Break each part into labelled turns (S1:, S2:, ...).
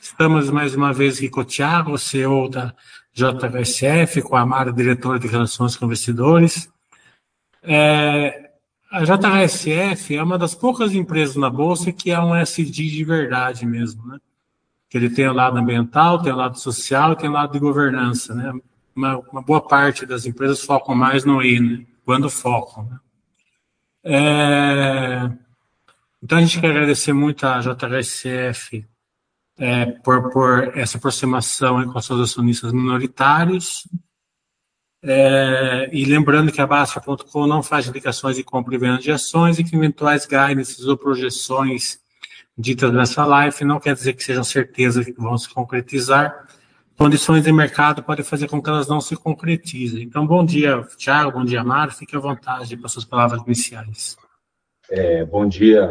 S1: Estamos mais uma vez aqui com o Thiago, CEO da JHSF, com a Mara, diretora de Relações com Investidores. É, a JHSF é uma das poucas empresas na Bolsa que é um SD de verdade mesmo, né? Que ele tem o lado ambiental, tem o lado social e tem o lado de governança, né? Uma, uma boa parte das empresas focam mais no I, né? Quando focam, né? É, então, a gente quer agradecer muito à JHSF é, por, por essa aproximação com seus acionistas minoritários. É, e lembrando que a Basta.com não faz indicações de compra e venda de ações e que eventuais guidance ou projeções ditas nessa live não quer dizer que sejam certezas que vão se concretizar. Condições de mercado podem fazer com que elas não se concretizem. Então, bom dia, Thiago, bom dia, Mário. Fique à vontade para suas palavras iniciais.
S2: É, bom dia,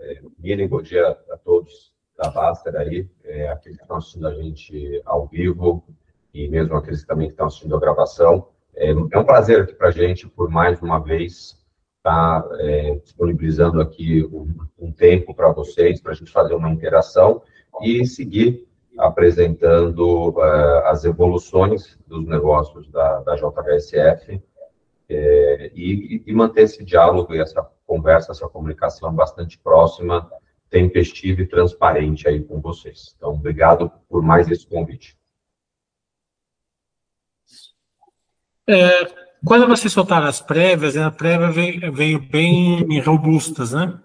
S2: é, Miriam, bom dia a todos da Baster aí, é, aqueles que estão assistindo a gente ao vivo e mesmo aqueles também que estão assistindo a gravação. É, é um prazer aqui para a gente, por mais uma vez, estar tá, é, disponibilizando aqui um, um tempo para vocês, para a gente fazer uma interação e seguir apresentando uh, as evoluções dos negócios da, da JHSF é, e, e, manter esse diálogo e essa conversa, essa comunicação bastante próxima, tempestiva e transparente aí com vocês. Então, obrigado por mais esse convite.
S1: É, quando vocês soltaram as prévias, né, a prévia veio, veio bem robustas, né?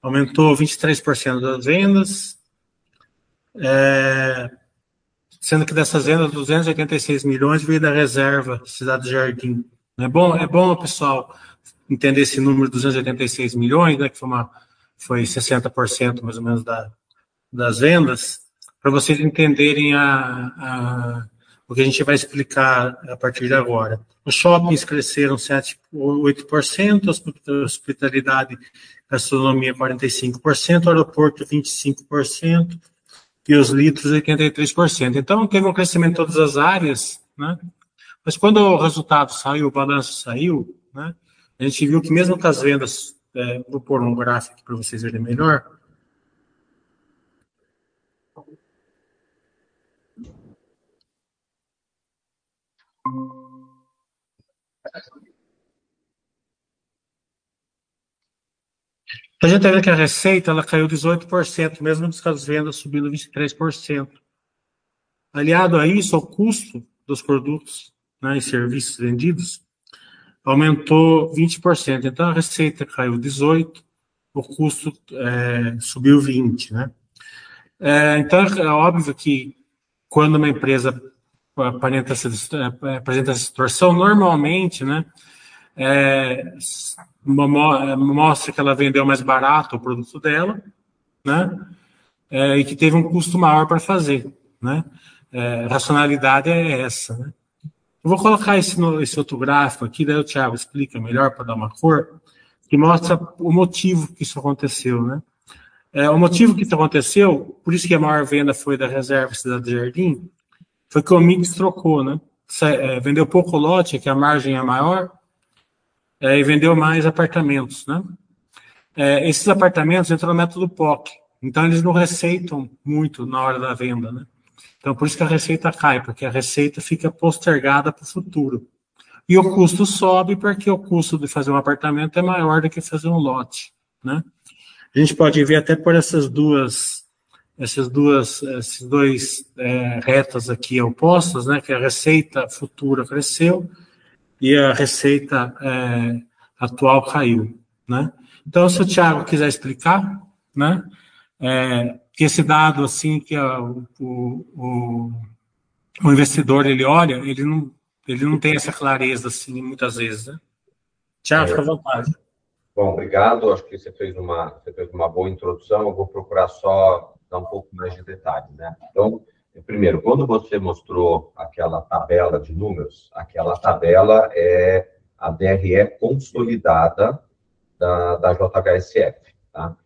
S1: Aumentou 23% das vendas, é, sendo que dessas vendas, 286 milhões veio da reserva Cidade do Jardim. É bom, é bom, pessoal, entender esse número de 286 milhões, né, que foi, uma, foi 60% mais ou menos da, das vendas, para vocês entenderem a, a, o que a gente vai explicar a partir de agora. Os shoppings cresceram 7, 8%, a hospitalidade gastronomia 45%, o aeroporto 25% e os litros 83%. Então, teve um crescimento em todas as áreas, né? Mas quando o resultado saiu, o balanço saiu, né? A gente viu que mesmo com as vendas, é, vou pôr um gráfico para vocês verem melhor, A gente está vendo que a receita ela caiu 18%, mesmo com as vendas subindo 23%. Aliado a isso, o custo dos produtos né, e serviços vendidos aumentou 20%. Então, a receita caiu 18%, o custo é, subiu 20%. Né? É, então, é óbvio que quando uma empresa apresenta essa, apresenta essa normalmente, né, é, mostra que ela vendeu mais barato o produto dela, né? É, e que teve um custo maior para fazer, né? É, racionalidade é essa, né? Eu vou colocar esse, esse outro gráfico aqui, daí o Thiago explica melhor para dar uma cor, que mostra o motivo que isso aconteceu, né? É, o motivo que isso aconteceu, por isso que a maior venda foi da reserva Cidade Jardim, foi que o Mix trocou, né? É, vendeu pouco lote, que a margem é maior, é, e vendeu mais apartamentos, né? É, esses apartamentos entram no método POC, então eles não receitam muito na hora da venda, né? Então por isso que a receita cai, porque a receita fica postergada para o futuro. E o custo sobe porque o custo de fazer um apartamento é maior do que fazer um lote, né? A gente pode ver até por essas duas, essas duas, esses dois é, retas aqui opostas, né? Que a receita futura cresceu e a receita é, atual caiu, né? Então, se o Thiago quiser explicar, né, é, que esse dado, assim, que a, o, o, o, investidor, ele olha, ele não, ele não tem essa clareza, assim, muitas vezes, né? Thiago, fica à vontade.
S2: Bom, obrigado, acho que você fez uma, você fez uma boa introdução, eu vou procurar só dar um pouco mais de detalhe, né? Então, Primeiro, quando você mostrou aquela tabela de números, aquela tabela é a DRE consolidada da, da JHSF. Tá?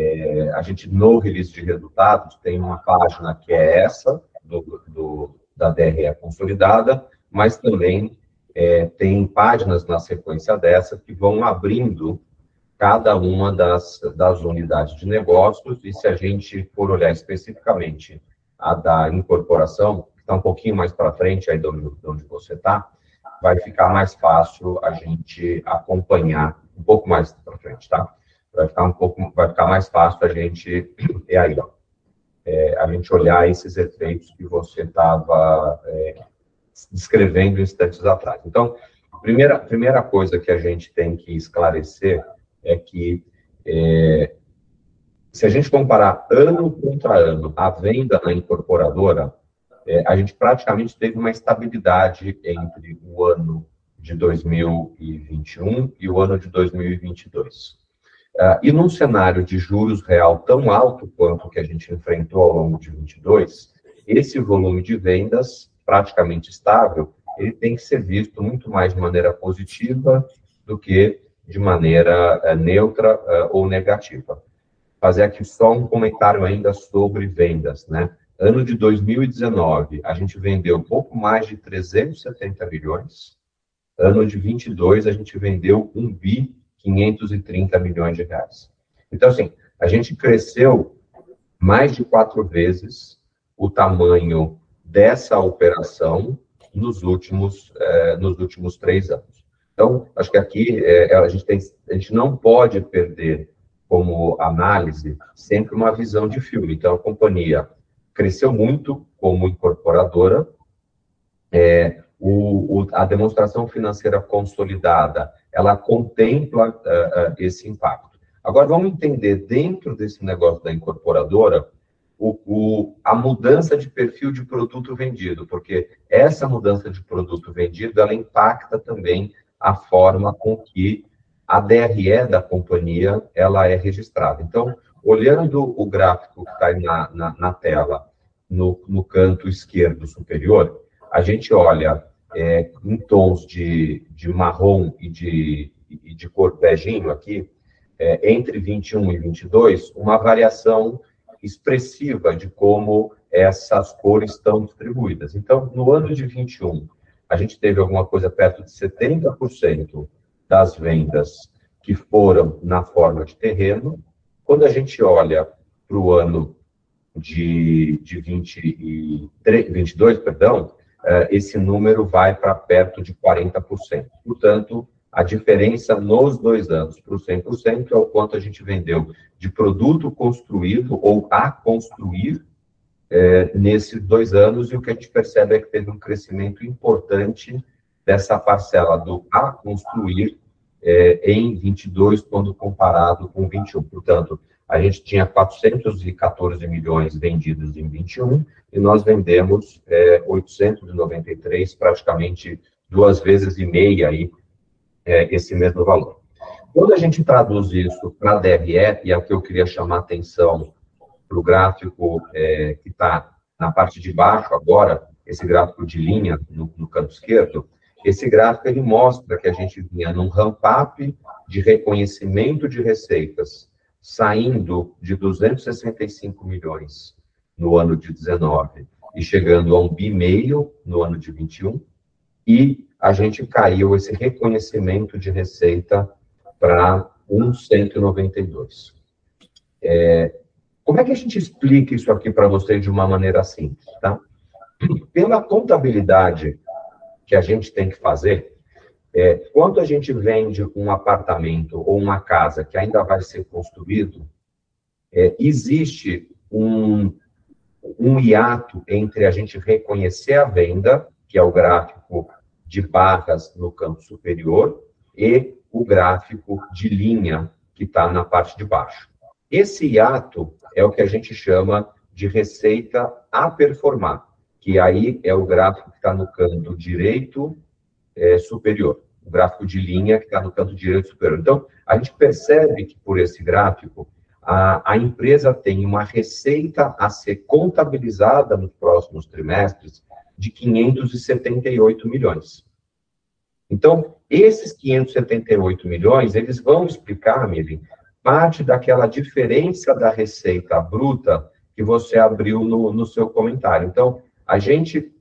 S2: É, a gente, no release de resultados, tem uma página que é essa, do, do da DRE consolidada, mas também é, tem páginas na sequência dessa que vão abrindo cada uma das, das unidades de negócios, e se a gente for olhar especificamente a da incorporação, que está um pouquinho mais para frente aí de onde, de onde você está, vai ficar mais fácil a gente acompanhar um pouco mais para frente, tá? Vai ficar um pouco, vai ficar mais fácil a gente, é aí, ó, é, a gente olhar esses efeitos que você estava é, descrevendo instantes atrás. Então, primeira, primeira coisa que a gente tem que esclarecer é que é, se a gente comparar ano contra ano a venda na incorporadora, é, a gente praticamente teve uma estabilidade entre o ano de 2021 e o ano de 2022. Uh, e num cenário de juros real tão alto quanto o que a gente enfrentou ao longo de 22, esse volume de vendas praticamente estável, ele tem que ser visto muito mais de maneira positiva do que de maneira uh, neutra uh, ou negativa. Fazer aqui só um comentário ainda sobre vendas, né? Ano de 2019, a gente vendeu pouco mais de 370 milhões. Ano de 22, a gente vendeu 1 bi 530 milhões de reais. Então, assim, a gente cresceu mais de quatro vezes o tamanho dessa operação nos últimos, eh, nos últimos três anos. Então, acho que aqui é, a, gente tem, a gente não pode perder como análise sempre uma visão de filme. Então, a companhia cresceu muito como incorporadora, é, o, o, a demonstração financeira consolidada, ela contempla uh, uh, esse impacto. Agora, vamos entender, dentro desse negócio da incorporadora, o, o, a mudança de perfil de produto vendido, porque essa mudança de produto vendido, ela impacta também a forma com que a DRE da companhia ela é registrada. Então, olhando o gráfico que está aí na, na, na tela, no, no, canto esquerdo superior, a gente olha é, em tons de, de marrom e de, e de cor beijinho aqui, é, entre 21 e 22, uma variação expressiva de como essas cores estão distribuídas. Então, no ano de 21, a gente teve alguma coisa perto de 70% das vendas que foram na forma de terreno. Quando a gente olha para o ano de, de 23, 22, perdão, esse número vai para perto de 40%. Portanto, a diferença nos dois anos para o 100% é o quanto a gente vendeu de produto construído ou a construir é, nesses dois anos, e o que a gente percebe é que teve um crescimento importante dessa parcela do a construir é, em 22, quando comparado com 21. Portanto, a gente tinha 414 milhões vendidos em 21 e nós vendemos é, 893, praticamente duas vezes e meia aí, é, esse mesmo valor. Quando a gente traduz isso para a DRE, e é o que eu queria chamar a atenção para o gráfico é, que está na parte de baixo agora, esse gráfico de linha no, no canto esquerdo, esse gráfico ele mostra que a gente vinha num ramp-up de reconhecimento de receitas, saindo de 265 milhões no ano de 19 e chegando a um bi meio no ano de 21, e a gente caiu esse reconhecimento de receita para 1,192. É, como é que a gente explica isso aqui para vocês de uma maneira simples, tá? Pela contabilidade que a gente tem que fazer, é, a gente vende um apartamento ou uma casa que ainda vai ser construído, é, existe um, um hiato entre a gente reconhecer a venda, que é o gráfico de barras no campo superior, e o gráfico de linha que está na parte de baixo. Esse hiato é o que a gente chama de receita a performar, que aí é o gráfico que está no canto direito é, superior, o gráfico de linha que está no canto direito superior. Então, a gente percebe que por esse gráfico, a, a empresa tem uma receita a ser contabilizada nos próximos trimestres de 578 milhões. Então, esses 578 milhões, eles vão explicar, Mili, parte daquela diferença da receita bruta que você abriu no, no seu comentário. Então, a gente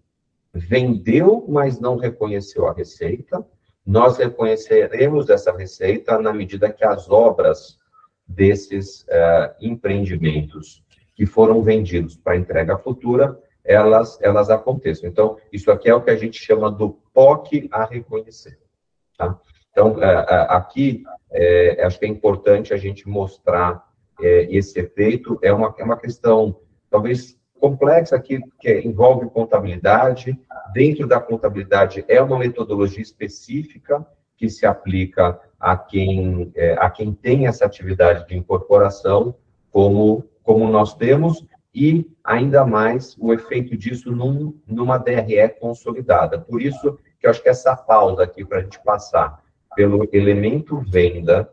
S2: vendeu, mas não reconheceu a receita. nós reconheceremos essa receita na medida que as obras desses uh, empreendimentos que foram vendidos para entrega futura, elas, elas aconteçam. Então, isso aqui é o que a gente chama do POC a reconhecer. Tá? Então, uh, uh, aqui, acho que é importante a gente mostrar esse efeito. É uma, é uma questão, talvez, complexa, que, que envolve contabilidade. Dentro da contabilidade, é uma metodologia específica que se aplica a quem, é, a quem tem essa atividade de incorporação, como, como nós temos, e ainda mais o efeito disso num, numa DRE consolidada. Por isso que eu acho que essa pausa aqui, para a gente passar pelo elemento venda,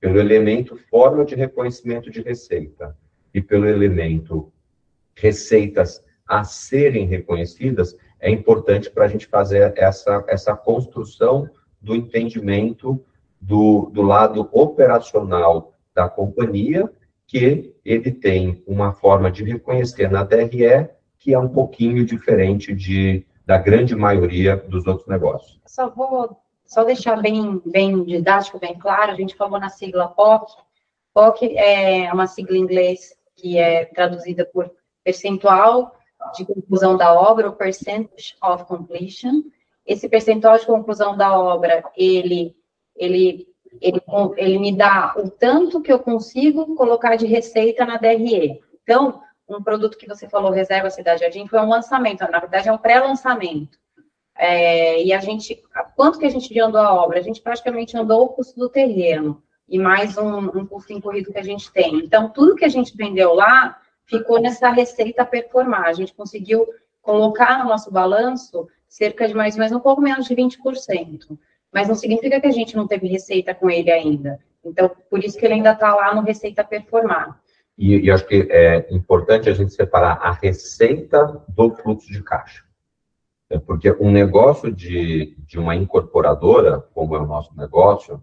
S2: pelo elemento forma de reconhecimento de receita e pelo elemento receitas a serem reconhecidas, é importante para a gente fazer essa, essa construção do entendimento do, do lado operacional da companhia, que ele tem uma forma de reconhecer na DRE que é um pouquinho diferente de, da grande maioria dos outros negócios.
S3: Só vou só deixar bem, bem didático, bem claro, a gente falou na sigla POC. POC é uma sigla em inglês que é traduzida por percentual de conclusão da obra, o percentage of completion. Esse percentual de conclusão da obra, ele, ele, ele, ele me dá o tanto que eu consigo colocar de receita na DRE. Então, um produto que você falou, Reserva Cidade Jardim, foi um lançamento, na verdade é um pré-lançamento. É, e a gente, quanto que a gente andou a obra? A gente praticamente andou o custo do terreno e mais um, um custo incorrido que a gente tem. Então, tudo que a gente vendeu lá ficou nessa receita performar. A gente conseguiu colocar no nosso balanço cerca de mais ou menos um pouco menos de 20%. Mas não significa que a gente não teve receita com ele ainda. Então, por isso que ele ainda está lá no receita performar.
S2: E, e acho que é importante a gente separar a receita do fluxo de caixa. É porque um negócio de, de uma incorporadora, como é o nosso negócio,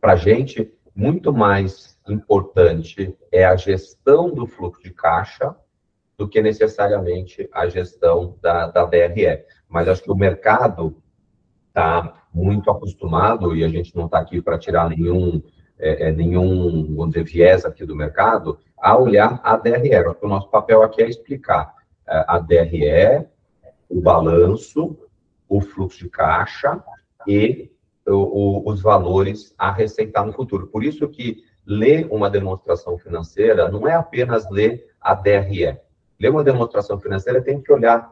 S2: para a gente, muito mais importante é a gestão do fluxo de caixa do que necessariamente a gestão da, da DRE. Mas acho que o mercado está muito acostumado, e a gente não está aqui para tirar nenhum, é, é, nenhum, vamos dizer, viés aqui do mercado, a olhar a DRE. Acho que o nosso papel aqui é explicar é, a DRE, o balanço, o fluxo de caixa e o, o, os valores a receitar no futuro. Por isso que ler uma demonstração financeira não é apenas ler a DRE. Ler uma demonstração financeira tem que olhar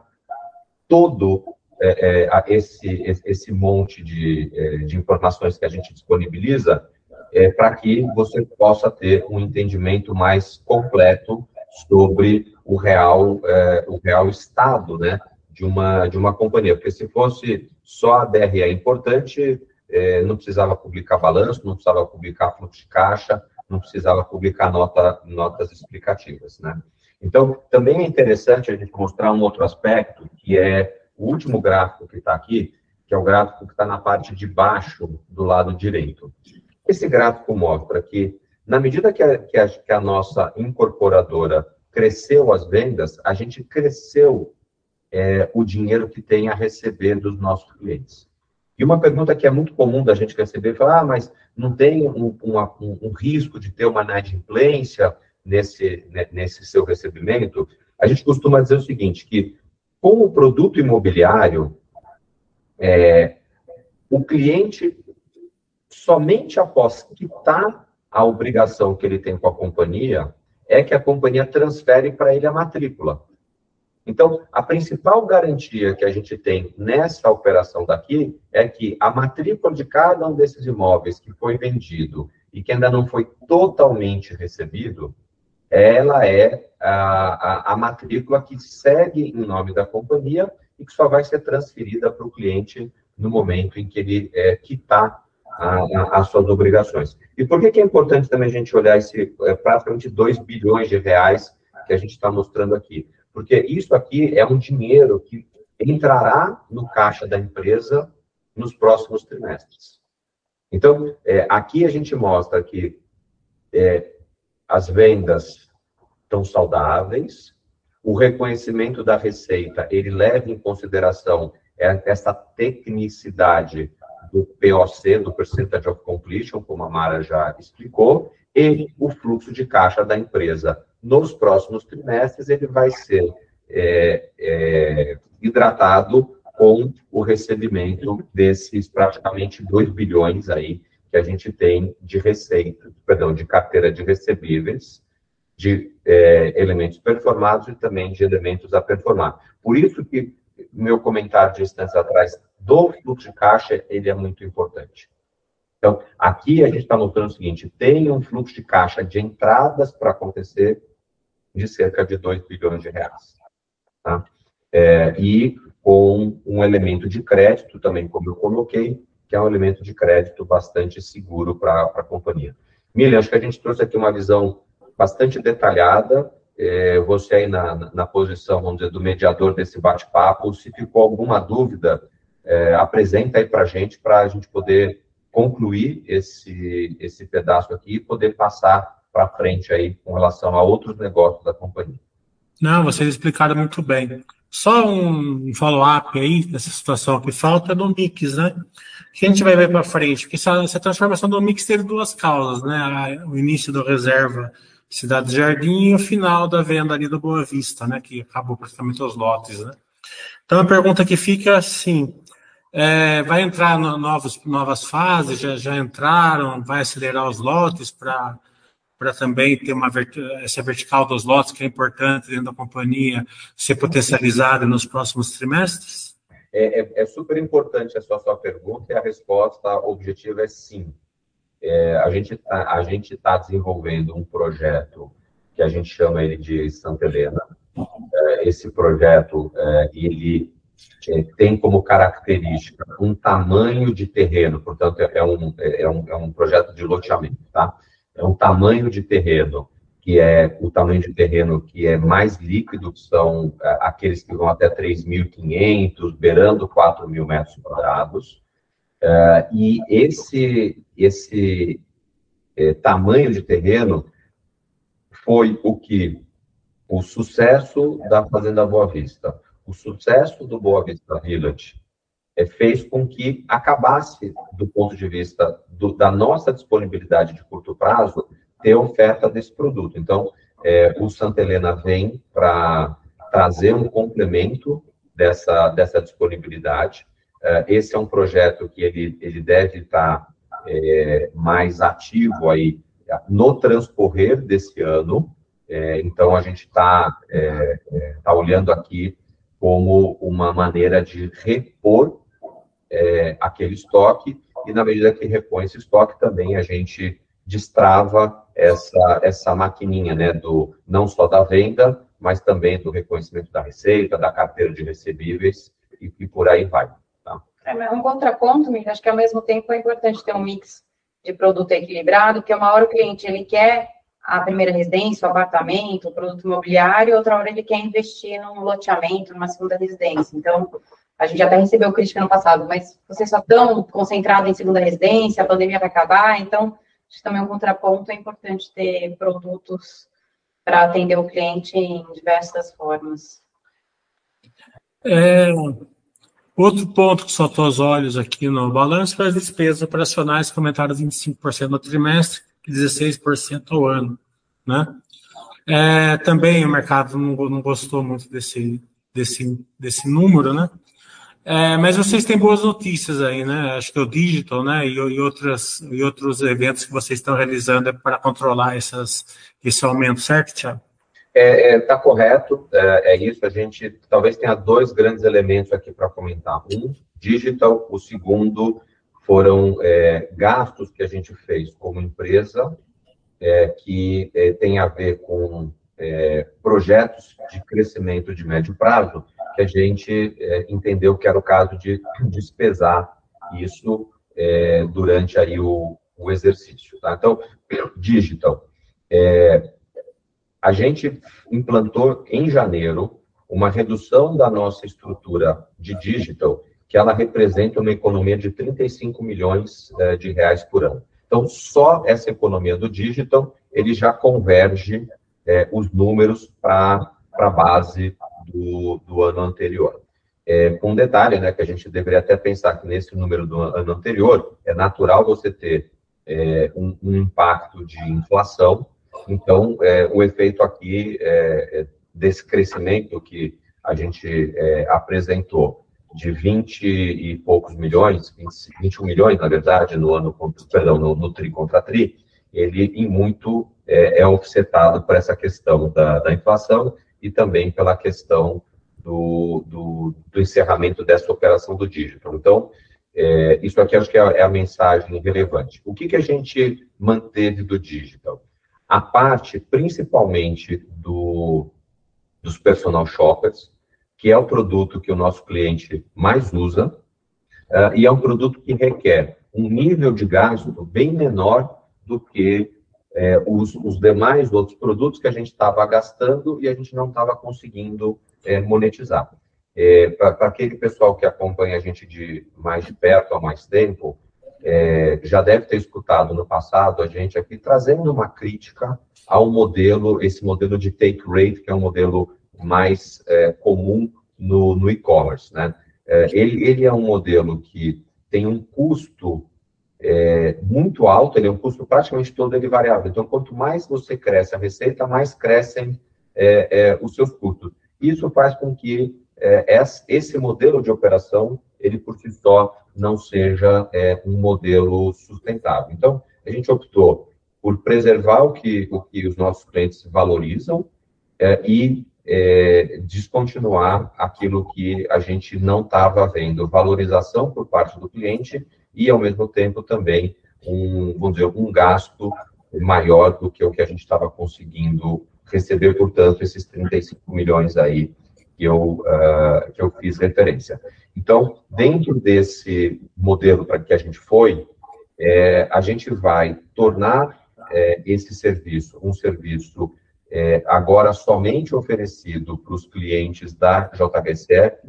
S2: todo é, é, esse, esse monte de, é, de informações que a gente disponibiliza é, para que você possa ter um entendimento mais completo sobre o real, é, o real estado né, de, uma, de uma companhia. Porque se fosse só a DRE importante, é, não precisava publicar balanço, não precisava publicar fluxo de caixa, não precisava publicar nota, notas explicativas, né? Então, também é interessante a gente mostrar um outro aspecto, que é o último gráfico que está aqui, que é o gráfico que está na parte de baixo do lado direito. Esse gráfico mostra que, na medida que a, que a, que a nossa incorporadora cresceu as vendas, a gente cresceu é, o dinheiro que tem a receber dos nossos clientes. E uma pergunta que é muito comum da gente receber, falar, ah, mas não tem um, um, um risco de ter uma inadimplência nesse, né, nesse seu recebimento? A gente costuma dizer o seguinte, que com o produto imobiliário, é, o cliente, somente após quitar a obrigação que ele tem com a companhia, é que a companhia transfere para ele a matrícula. Então, a principal garantia que a gente tem nessa operação daqui é que a matrícula de cada um desses imóveis que foi vendido e que ainda não foi totalmente recebido, ela é a, a, a matrícula que segue em nome da companhia e que só vai ser transferida para o cliente no momento em que ele é, quitar as suas obrigações. E por que, que é importante também a gente olhar esse é, praticamente 2 bilhões de reais que a gente está mostrando aqui? Porque isso aqui é um dinheiro que entrará no caixa da empresa nos próximos trimestres. Então, é, aqui a gente mostra que é, as vendas estão saudáveis, o reconhecimento da receita, ele leva em consideração essa tecnicidade do POC, do Percentage of Completion, como a Mara já explicou, e o fluxo de caixa da empresa. Nos próximos trimestres, ele vai ser é, é, hidratado com o recebimento desses praticamente 2 bilhões aí que a gente tem de receita, perdão, de carteira de recebíveis, de é, elementos performados e também de elementos a performar. Por isso que meu comentário de instantes atrás do fluxo de caixa, ele é muito importante. Então, aqui a gente está mostrando o seguinte, tem um fluxo de caixa de entradas para acontecer de cerca de 2 bilhões de reais. Tá? É, e com um elemento de crédito também, como eu coloquei, que é um elemento de crédito bastante seguro para a companhia. Miriam, acho que a gente trouxe aqui uma visão bastante detalhada, é, você aí na, na posição, vamos dizer, do mediador desse bate-papo, se ficou alguma dúvida, é, apresenta aí para a gente, para a gente poder concluir esse, esse pedaço aqui e poder passar para frente aí com relação a outros negócios da companhia.
S1: Não, vocês explicaram muito bem. Só um follow-up aí dessa situação que falta é do mix, né? Que a gente vai ver para frente, porque essa, essa, transformação do mix teve duas causas, né? O início da reserva Cidade Jardim e o final da venda ali do Boa Vista, né? Que acabou praticamente os lotes, né? Então a pergunta que fica assim: é, vai entrar no, novos, novas fases? Já, já entraram? Vai acelerar os lotes para para também ter uma essa vertical dos lotes que é importante dentro da companhia ser potencializada nos próximos trimestres?
S2: É, é, é super importante a sua, sua pergunta e a resposta objetiva é sim. É, a gente tá, a gente está desenvolvendo um projeto que a gente chama ele de Santa Helena. É, esse projeto é, ele é, tem como característica um tamanho de terreno, portanto é um, é um, é um projeto de loteamento, tá? é um tamanho de terreno que é o tamanho de terreno que é mais líquido, que são é, aqueles que vão até 3.500, beirando 4 mil metros quadrados. Uh, e esse, esse é, tamanho de terreno foi o que o sucesso da Fazenda Boa Vista, o sucesso do Boa Vista Village, é, fez com que acabasse, do ponto de vista do, da nossa disponibilidade de curto prazo, ter oferta desse produto. Então, é, o Santa Helena vem para trazer um complemento dessa, dessa disponibilidade. É, esse é um projeto que ele, ele deve estar é, mais ativo aí no transcorrer desse ano. É, então, a gente está é, é, tá olhando aqui como uma maneira de repor é, aquele estoque, e na medida que repõe esse estoque, também a gente destrava essa, essa maquininha, né, do, não só da venda, mas também do reconhecimento da receita, da carteira de recebíveis, e, e por aí vai. Tá?
S3: É, um contraponto, acho que ao mesmo tempo é importante ter um mix de produto equilibrado, porque uma hora o cliente ele quer a primeira residência, o apartamento, o produto imobiliário, outra hora ele quer investir num loteamento, numa segunda residência. Então, a gente até recebeu crítica no passado, mas vocês só estão concentrados em segunda residência, a pandemia vai acabar, então acho que também é um contraponto, é importante ter produtos para atender o cliente em diversas formas.
S1: É, outro ponto que saltou aos olhos aqui no balanço foi as despesas operacionais que aumentaram 25% no trimestre 16% ao ano. Né? É, também o mercado não, não gostou muito desse, desse, desse número, né? É, mas vocês têm boas notícias aí, né? Acho que o digital, né? E, e, outras, e outros eventos que vocês estão realizando é para controlar essas, esse aumento, certo, Tiago?
S2: É, é, tá correto, é, é, isso. A gente talvez tenha dois grandes elementos aqui para comentar. Um, digital. O segundo foram é, gastos que a gente fez como empresa, é, que é, tem a ver com projetos de crescimento de médio prazo que a gente é, entendeu que era o caso de despesar isso é, durante aí o, o exercício. Tá? Então, digital. É, a gente implantou em janeiro uma redução da nossa estrutura de digital, que ela representa uma economia de 35 milhões é, de reais por ano. Então, só essa economia do digital, ele já converge é, os números para a base do, do ano anterior. É, com um detalhe, né, que a gente deveria até pensar que nesse número do ano anterior, é natural você ter é, um, um, impacto de inflação, então é, o efeito aqui é, é desse crescimento que a gente é, apresentou de 20 e poucos milhões, 20, 21 milhões, na verdade, no ano, perdão, no, no TRI contra TRI, ele em muito é, é offsetado por essa questão da, da inflação e também pela questão do, do, do, encerramento dessa operação do digital. Então, é, isso aqui acho que é, é, a mensagem relevante. O que, que a gente manteve do digital? A parte, principalmente, do, dos personal shoppers, que é o produto que o nosso cliente mais usa, uh, e é um produto que requer um nível de gasto bem menor do que é, os, os, demais outros produtos que a gente estava gastando e a gente não estava conseguindo é, monetizar. Para aquele pessoal que acompanha a gente de mais de perto há mais tempo, já deve ter escutado no passado a gente aqui trazendo uma crítica ao modelo, esse modelo de take rate, que é um modelo mais é, comum no, no e-commerce. Né? É, ele, ele é um modelo que tem um custo é, muito alto, ele é um custo praticamente todo ele variável. Então, quanto mais você cresce a receita, mais crescem é, é, os seus custos. Isso faz com que é, esse modelo de operação, ele por si só, não seja um modelo sustentável. Então, a gente optou por preservar o que, o que os nossos clientes valorizam é, e descontinuar aquilo que a gente não estava vendo, valorização por parte do cliente e, ao mesmo tempo, também um, vamos dizer, um gasto maior do que o que a gente estava conseguindo receber, portanto, esses 35 milhões aí que eu, uh, que eu fiz referência. Então, dentro desse modelo para que a gente foi, é, a gente vai tornar é, esse serviço um serviço é, agora somente oferecido para os clientes da JHSF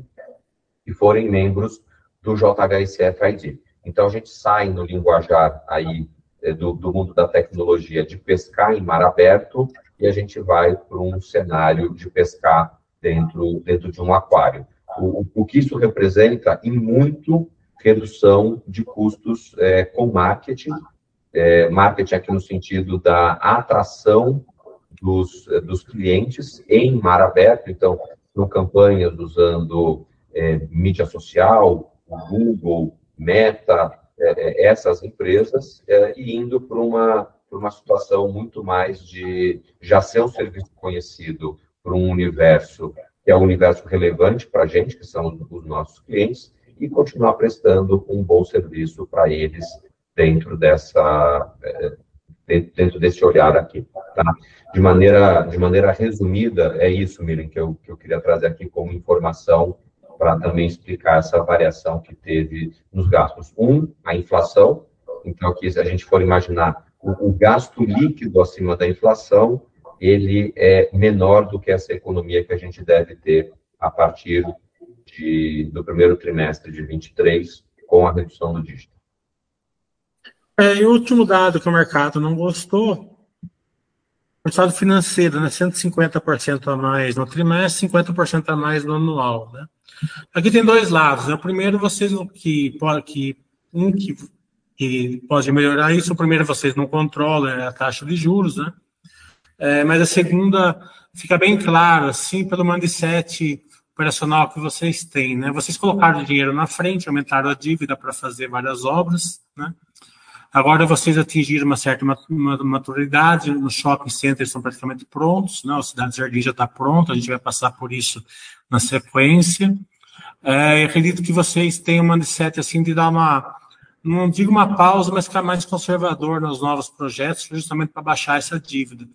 S2: que forem membros do JHSF ID. Então, a gente sai no linguajar aí é, do, do mundo da tecnologia de pescar em mar aberto e a gente vai para um cenário de pescar dentro, dentro de um aquário. O, o que isso representa, em muito, redução de custos é, com marketing, é, marketing aqui no sentido da atração dos, dos clientes em mar aberto, então, são campanhas usando é, mídia social, Google, Meta, é, essas empresas, e indo para uma, uma situação muito mais de já ser um serviço conhecido para um universo que é um universo relevante para a gente, que são os nossos clientes, e continuar prestando um bom serviço para eles dentro dessa dentro desse olhar aqui, tá? De maneira de maneira resumida é isso, Miren, que eu que eu queria trazer aqui como informação para também explicar essa variação que teve nos gastos. Um, a inflação. Então, aqui, se a gente for imaginar o, o gasto líquido acima da inflação, ele é menor do que essa economia que a gente deve ter a partir de, do primeiro trimestre de 23, com a redução do dígito.
S1: É, e o último dado que o mercado não gostou, o estado financeiro, né, 150% a mais no trimestre, 50% a mais no anual, né? Aqui tem dois lados. Né? O primeiro, vocês que, que um que, que pode melhorar isso, o primeiro vocês não controlam é a taxa de juros, né? É, mas a segunda fica bem claro, assim, pelo mindset operacional que vocês têm, né? Vocês colocaram dinheiro na frente, aumentaram a dívida para fazer várias obras, né? Agora vocês atingiram uma certa maturidade, os shopping centers estão praticamente prontos, né? o Cidade Jardim já está pronto, a gente vai passar por isso na sequência. É, acredito que vocês têm uma mindset assim de dar uma, não digo uma pausa, mas ficar mais conservador nos novos projetos, justamente para baixar essa dívida.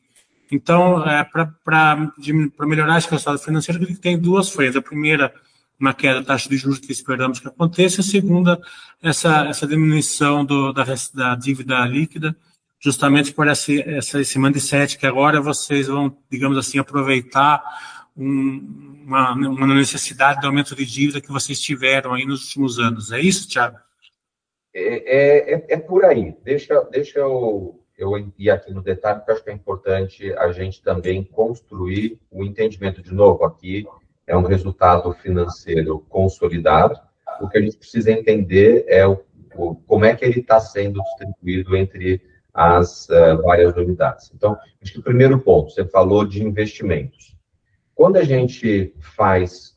S1: Então, é, para melhorar esse resultado financeiro, tem duas frentes. A primeira, uma queda da taxa de juros que esperamos que aconteça, a segunda, essa, essa diminuição do, da, da dívida líquida, justamente por esse, essa, esse mindset que agora vocês vão, digamos assim, aproveitar um, uma, uma, necessidade de aumento de dívida que vocês tiveram aí nos últimos anos. É isso, Tiago?
S2: É, é, é, por aí. Deixa, deixa eu, eu ir aqui no detalhe, porque acho que é importante a gente também construir o entendimento, de novo, aqui, é um resultado financeiro consolidado. O que a gente precisa entender é o, o como é que ele está sendo distribuído entre as uh, várias unidades. Então, acho que o primeiro ponto, você falou de investimentos. Quando a gente faz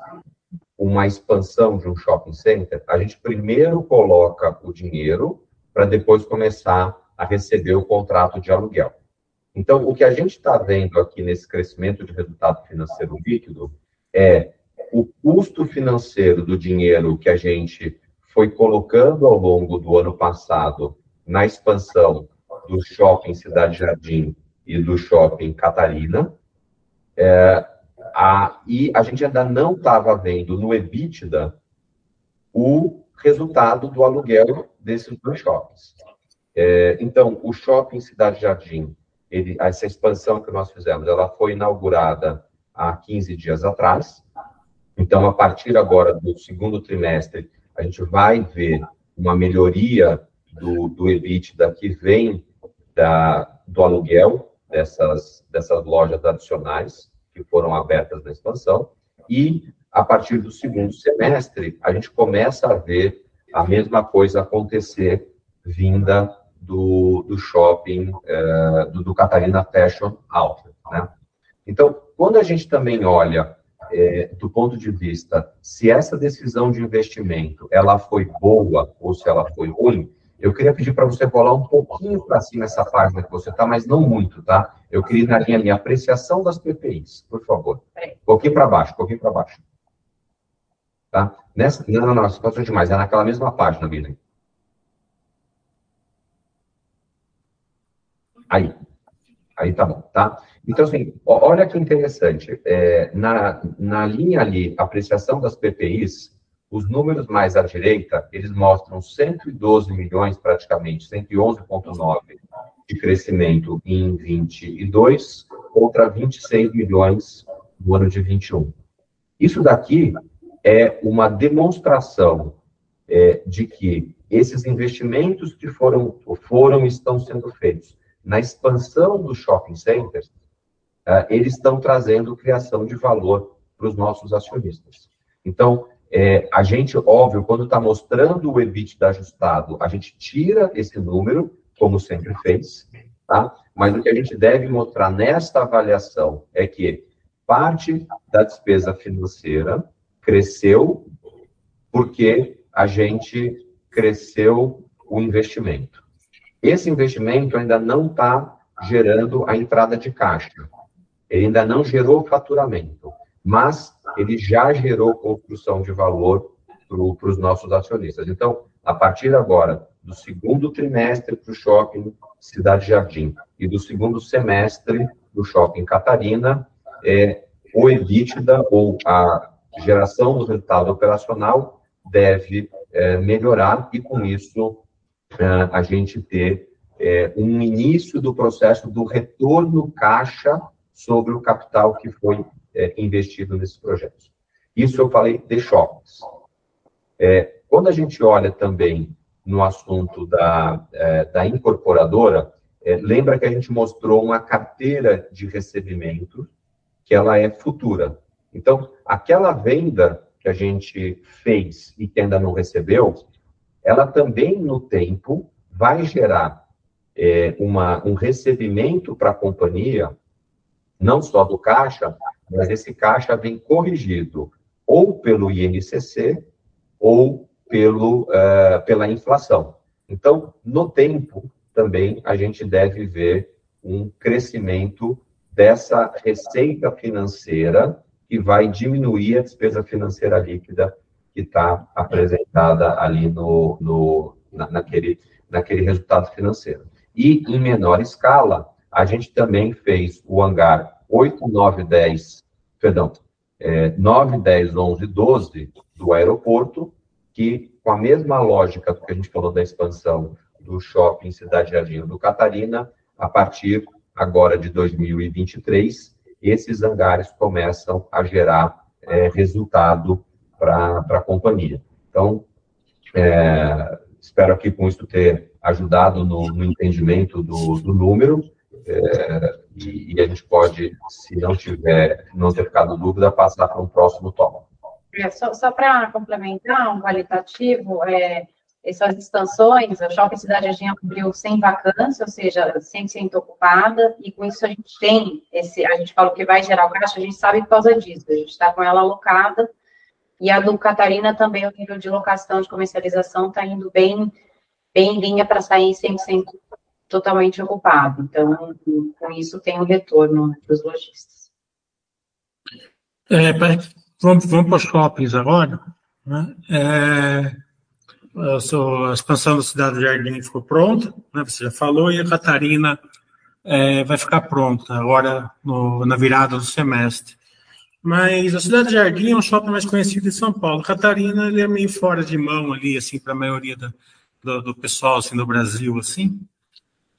S2: uma expansão de um shopping center, a gente primeiro coloca o dinheiro para depois começar a receber o contrato de aluguel. Então, o que a gente está vendo aqui nesse crescimento de resultado financeiro líquido é o custo financeiro do dinheiro que a gente foi colocando ao longo do ano passado na expansão do shopping Cidade Jardim e do shopping Catarina. É, a, e a gente ainda não estava vendo no EBITDA o resultado do aluguel desses dois shoppings. É, então, o shopping Cidade Jardim ele, essa expansão que nós fizemos, ela foi inaugurada há 15 dias atrás. Então, a partir agora do segundo trimestre, a gente vai ver uma melhoria do, do EBITDA que vem da, do aluguel dessas, dessas lojas adicionais que foram abertas na expansão. E, a partir do segundo semestre, a gente começa a ver a mesma coisa acontecer vinda do, do shopping, é, do, do, Catarina Fashion Outlet. Né? Então, quando a gente também olha é, do ponto de vista se essa decisão de investimento ela foi boa ou se ela foi ruim, eu queria pedir para você rolar um pouquinho para cima essa página que você está, mas não muito, tá? Eu queria ir na linha, minha apreciação das PPIs, por favor. Um pouquinho para baixo, um pouquinho para baixo. Tá? Nessa, não, não, não, você passou demais, é naquela mesma página, Billy. Aí. Aí tá bom, tá? Então, assim, olha que interessante. É, na, na linha ali, apreciação das PPIs, os números mais à direita, eles mostram 112 milhões, praticamente, 111,9 de crescimento em 22, contra 26 milhões no ano de 21. Isso daqui é uma demonstração é, de que esses investimentos que foram, foram estão sendo feitos na expansão dos shopping centers, uh, eles estão trazendo criação de valor para os nossos acionistas. Então, é, a gente, óbvio, quando está mostrando o EBITDA ajustado, a gente tira esse número, como sempre fez, tá? Mas o que a gente deve mostrar nesta avaliação é que parte da despesa financeira cresceu porque a gente cresceu o investimento. Esse investimento ainda não está gerando a entrada de caixa. Ele ainda não gerou faturamento, mas ele já gerou construção de valor para os nossos acionistas. Então, a partir agora do segundo trimestre para o shopping Cidade Jardim e do segundo semestre do shopping Catarina, é, o EBITDA ou a geração do resultado operacional deve é, melhorar e, com isso, a gente ter é, um início do processo do retorno caixa sobre o capital que foi é, investido nesses projetos. Isso eu falei de shoppings. É, quando a gente olha também no assunto da, da incorporadora, lembra que a gente mostrou uma carteira de recebimento que ela é futura. Então, aquela venda que a gente fez e que ainda não recebeu, ela também, no tempo, vai gerar é, uma, um recebimento para a companhia, não só do caixa, mas esse caixa vem corrigido ou pelo INCC ou pelo, uh, pela inflação. Então, no tempo, também a gente deve ver um crescimento dessa receita financeira que vai diminuir a despesa financeira líquida que está apresentada ali no, no, na, naquele, naquele resultado financeiro. E, em menor escala, a gente também fez o hangar 8, 9, 10, perdão, é, 9, 10, 11, 12 do aeroporto, que, com a mesma lógica que a gente falou da expansão do shopping Cidade Jardim do Catarina, a partir agora de 2023, esses hangares começam a gerar é, resultado para a companhia. Então, é, espero aqui com isso ter ajudado no, no entendimento do, do número. É, e, e, a gente pode, se não tiver, não ter ficado dúvida, passar para um próximo tópico.
S3: É, só, só para complementar, um qualitativo, é, essas expansões, a Shopping Cidade Jardim abriu sem vacância, ou seja, 100% ocupada, e com isso a gente tem, esse, a gente fala que vai gerar o caixa, a gente sabe por causa disso, a gente está com ela alocada, e a do Catarina também, o nível de locação, de comercialização está indo bem, bem em linha para sair 100% totalmente ocupado. Então, com isso tem um retorno para os lojistas.
S1: É, vamos, vamos para os shoppings agora. Né? É, a expansão da cidade de Jardim ficou pronta, né, você já falou, e a Catarina é, vai ficar pronta agora no, na virada do semestre. Mas a cidade de Jardim é um shopping mais conhecido em São Paulo. Catarina ele é meio fora de mão ali, assim, para a maioria da, do, do, pessoal assim, do Brasil, assim.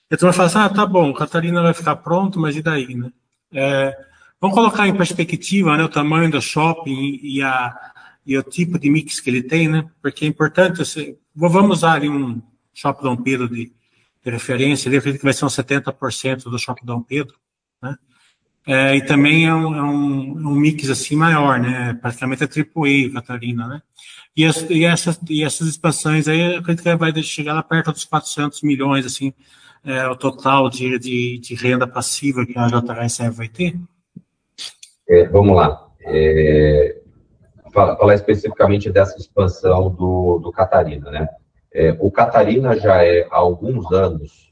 S1: Então vai falar assim, ah, tá bom, Catarina vai ficar pronto, mas e daí, né? É, vamos colocar em perspectiva né, o tamanho do shopping e a, e o tipo de mix que ele tem, né? Porque é importante, assim, vamos usar ali um Shopping Dom Pedro de, de referência, ele acredito que vai ser uns 70% do Shopping Dom Pedro, né? É, e também é um, é um, um, mix assim maior, né? Praticamente é AAA, Catarina, né? E, as, e, essas, e essas expansões aí, acredito que vai chegar lá perto dos 400 milhões, assim, é, o total de, de, de, renda passiva que a JHSF vai ter?
S2: É, vamos lá. É, falar especificamente dessa expansão do, do Catarina, né? É, o Catarina já é, há alguns anos,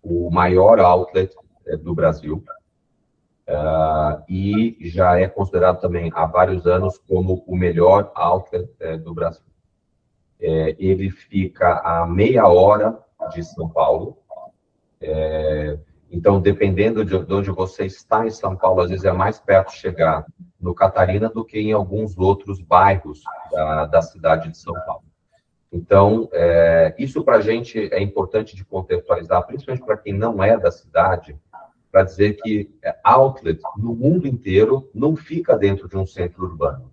S2: o maior outlet é, do Brasil, uh, e já é considerado também há vários anos como o melhor outlet é, do Brasil. É, ele fica a meia hora de São Paulo, é, então, dependendo de onde você está em São Paulo, às vezes é mais perto chegar no Catarina do que em alguns outros bairros da, da cidade de São Paulo. Então, isso para a gente é importante de contextualizar, principalmente para quem não é da cidade, para dizer que é, outlet no mundo inteiro não fica dentro de um centro urbano.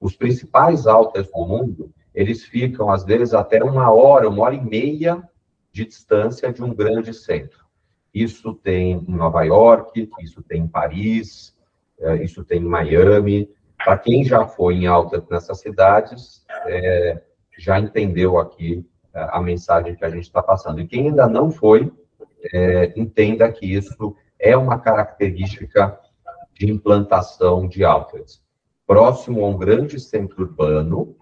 S2: Os principais outlets do mundo, eles ficam, às vezes, até uma hora, uma hora e meia de distância de um grande centro. Isso tem em Nova York, isso tem em Paris, é, isso tem em Miami. Para quem já foi em alta nessas cidades, é, já entendeu aqui é, a mensagem que a gente está passando. E quem ainda não foi, é, entenda que isso é uma característica de implantação de outlets. Próximo a um grande centro urbano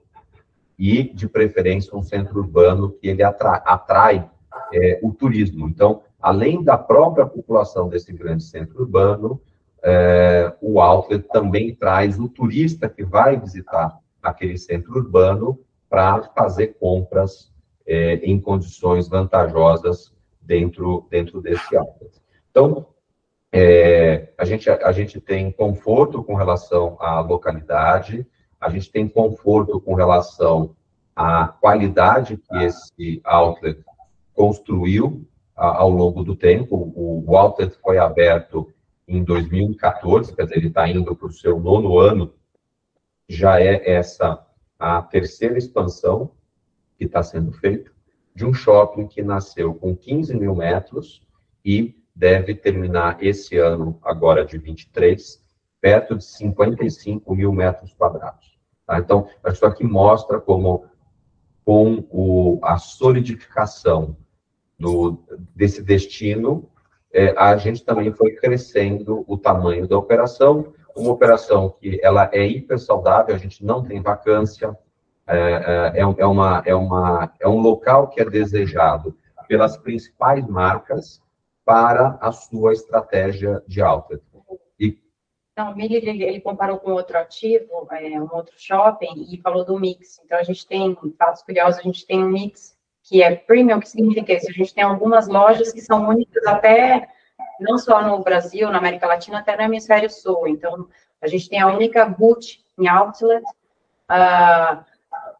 S2: e, de preferência, um centro urbano que ele atrai, atrai é, o turismo. Então, além da própria população desse grande centro urbano, é, o outlet também traz o turista que vai visitar aquele centro urbano para fazer compras é, em condições vantajosas dentro, dentro desse outlet. Então, é, a, gente, a gente tem conforto com relação à localidade, a gente tem conforto com relação à qualidade que esse outlet construiu ao longo do tempo. O, o outlet foi aberto em 2014, quer dizer, ele está indo para o seu nono ano, já é essa a terceira expansão que está sendo feita de um shopping que nasceu com 15 mil metros e deve terminar esse ano, agora de 23, perto de 55 mil metros quadrados. Tá? Então, isso aqui mostra como, com o, a solidificação do, desse destino, é, a gente também foi crescendo o tamanho da operação, uma operação que ela é hiper saudável, a gente não tem vacância, é, é, é, é, uma, é, uma, é um local que é desejado pelas principais marcas para a sua estratégia de alta.
S3: E... Não, o ele, ele, comparou com outro ativo, é, um outro shopping, e falou do mix. Então, a gente tem, fatos curiosos, a gente tem um mix que é premium, que significa isso? A gente tem algumas lojas que são únicas até, não só no Brasil, na América Latina, até no Hemisfério Sul. Então, a gente tem a única boot em outlet, uh,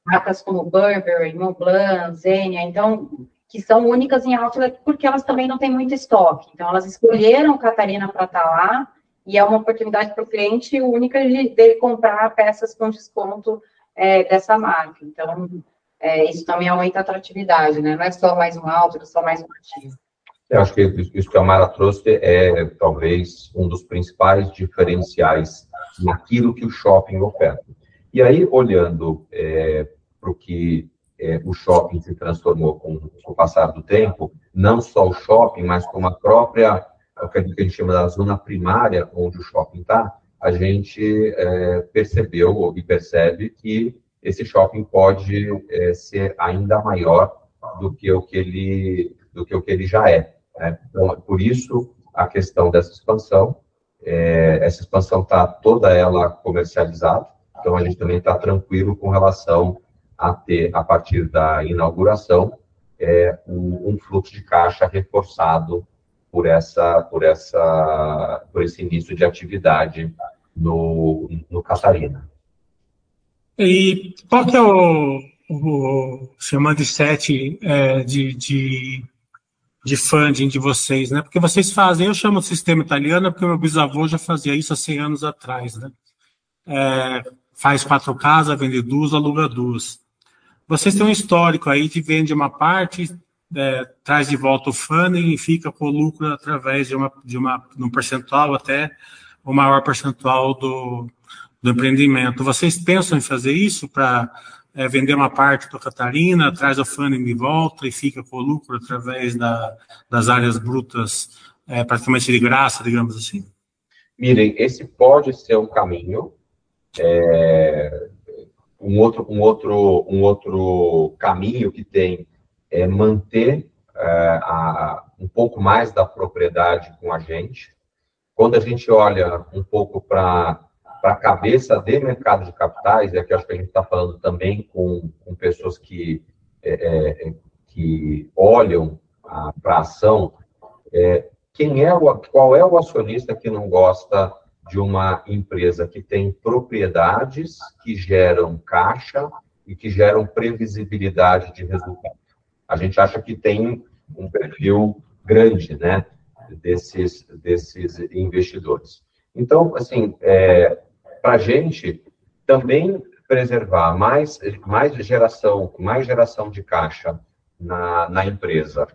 S3: marcas como Burberry, Montblanc, Zenia, então, que são únicas em outlet porque elas também não têm muito estoque. Então, elas escolheram Catarina para estar tá lá, e é uma oportunidade para o cliente única de, de comprar peças com desconto é, dessa marca. Então, é, isso também aumenta a atratividade, né? Não é só mais um alto, é só mais um ativo.
S2: Eu acho que isso que a Mara trouxe é talvez um dos principais diferenciais naquilo que o shopping oferta. E aí, olhando é, para o que é, o shopping se transformou com, com, o passar do tempo, não só o shopping, mas como a própria, o que a gente chama da zona primária, onde o shopping está, a gente é, percebeu e percebe que esse shopping pode é, ser ainda maior do que o que ele, do que o que ele já é. Né? Então, por isso, a questão dessa expansão, é, essa expansão está toda ela comercializada, então a gente também está tranquilo com relação a ter, a partir da inauguração, é, um, um, fluxo de caixa reforçado por essa, por essa, por esse início de atividade no, no Catarina.
S1: E qual que é o, o de sete é, de, de de funding de vocês, né? Porque vocês fazem, eu chamo de sistema italiano porque meu bisavô já fazia isso há 100 anos atrás, né? É, faz quatro casas, vende duas, aluga duas. Vocês têm um histórico aí de vende uma parte, é, traz de volta o funding e fica com o lucro através de uma, de uma, um percentual até o maior percentual do, do empreendimento. Vocês pensam em fazer isso para é, vender uma parte do Catarina, traz o funding de volta e fica com o lucro através da, das áreas brutas é, praticamente de graça, digamos assim?
S2: Mirem, esse pode ser um caminho. É, um, outro, um, outro, um outro caminho que tem é manter é, a, um pouco mais da propriedade com a gente. Quando a gente olha um pouco para a cabeça de mercado de capitais, é que acho que a gente está falando também com, com pessoas que, é, é, é que olham para a ação, é, quem é o, qual é o acionista que não gosta de uma empresa que tem propriedades que geram caixa e que geram previsibilidade de resultado? A gente acha que tem um perfil grande, né, desses, desses investidores. Então, assim, é, para a gente também preservar mais, mais geração, mais geração de caixa na, na empresa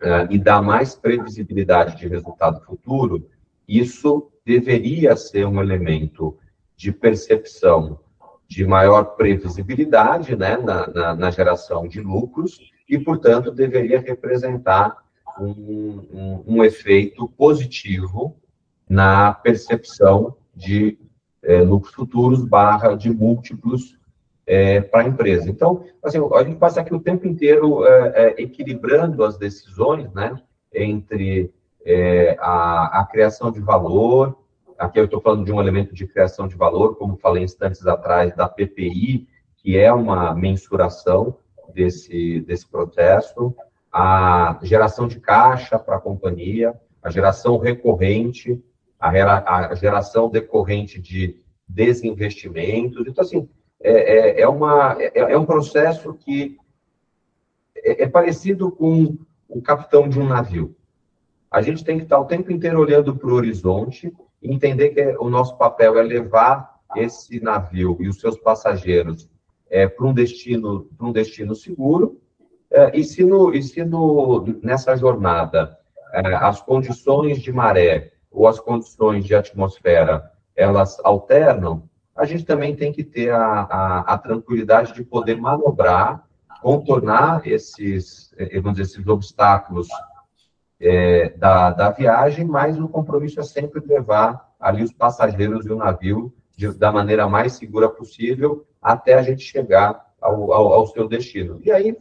S2: uh, e dar mais previsibilidade de resultado futuro, isso deveria ser um elemento de percepção de maior previsibilidade né, na, na, na geração de lucros e, portanto, deveria representar um, um, um efeito positivo na percepção de é, lucros futuros barra de múltiplos é, para a empresa. Então, assim, a gente passa aqui o tempo inteiro é equilibrando as decisões, né, entre é, a, a, criação de valor, aqui eu estou falando de um elemento de criação de valor, como falei instantes atrás, da PPI, que é uma mensuração desse, desse processo, a geração de caixa para a companhia, a geração recorrente, a, a geração decorrente de desinvestimentos. Então, assim, é, é, é uma, é, é, um processo que é, é, parecido com o capitão de um navio. A gente tem que estar o tempo inteiro olhando para o horizonte e entender que o nosso papel é levar esse navio e os seus passageiros é, para um destino para um destino seguro é, e se, no, e se no, nessa jornada é, as condições de maré ou as condições de atmosfera elas alternam, a gente também tem que ter a, a, a tranquilidade de poder manobrar, contornar esses, eh, vamos dizer, esses obstáculos é, da, da viagem, mas o compromisso é sempre levar ali os passageiros e o navio de, da maneira mais segura possível até a gente chegar ao, ao, ao seu destino. E aí,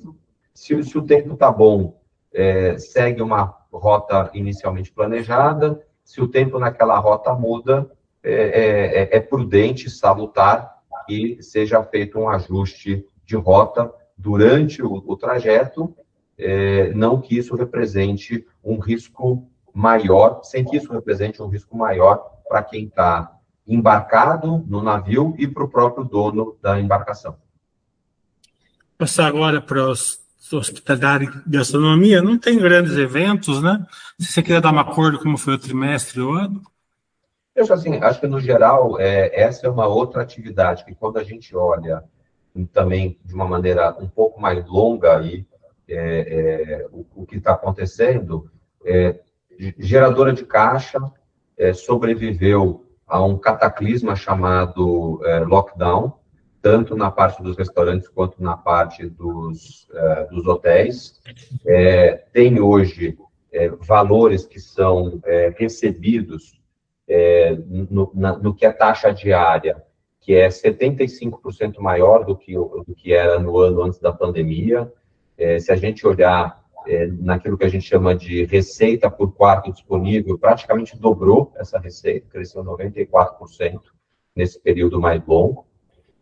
S2: se, se o tempo está bom, é, segue uma rota inicialmente planejada, se o tempo naquela rota muda, é, é, é, é prudente, salutar que seja feito um ajuste de rota durante o, o trajeto, é, não que isso represente um risco maior, sem que isso represente um risco maior para quem está embarcado no navio e para o próprio dono da embarcação.
S1: Passar agora para os hospitalidade e gastronomia, não tem grandes eventos, né? Se você quiser dar uma cor de como foi o trimestre o ano.
S2: Eu acho assim, acho que no geral, é, essa é uma outra atividade que quando a gente olha também de uma maneira um pouco mais longa aí, é, é, o, o, que está acontecendo, é, geradora de caixa, é, sobreviveu a um cataclisma chamado é, lockdown, tanto na parte dos restaurantes quanto na parte dos, dos hotéis. Tem hoje valores que são recebidos no, na, no que é taxa diária, que é 75% maior do que, do que era no ano antes da pandemia. Se a gente olhar é, naquilo que a gente chama de receita por quarto disponível, praticamente dobrou essa receita, cresceu 94% nesse período mais longo.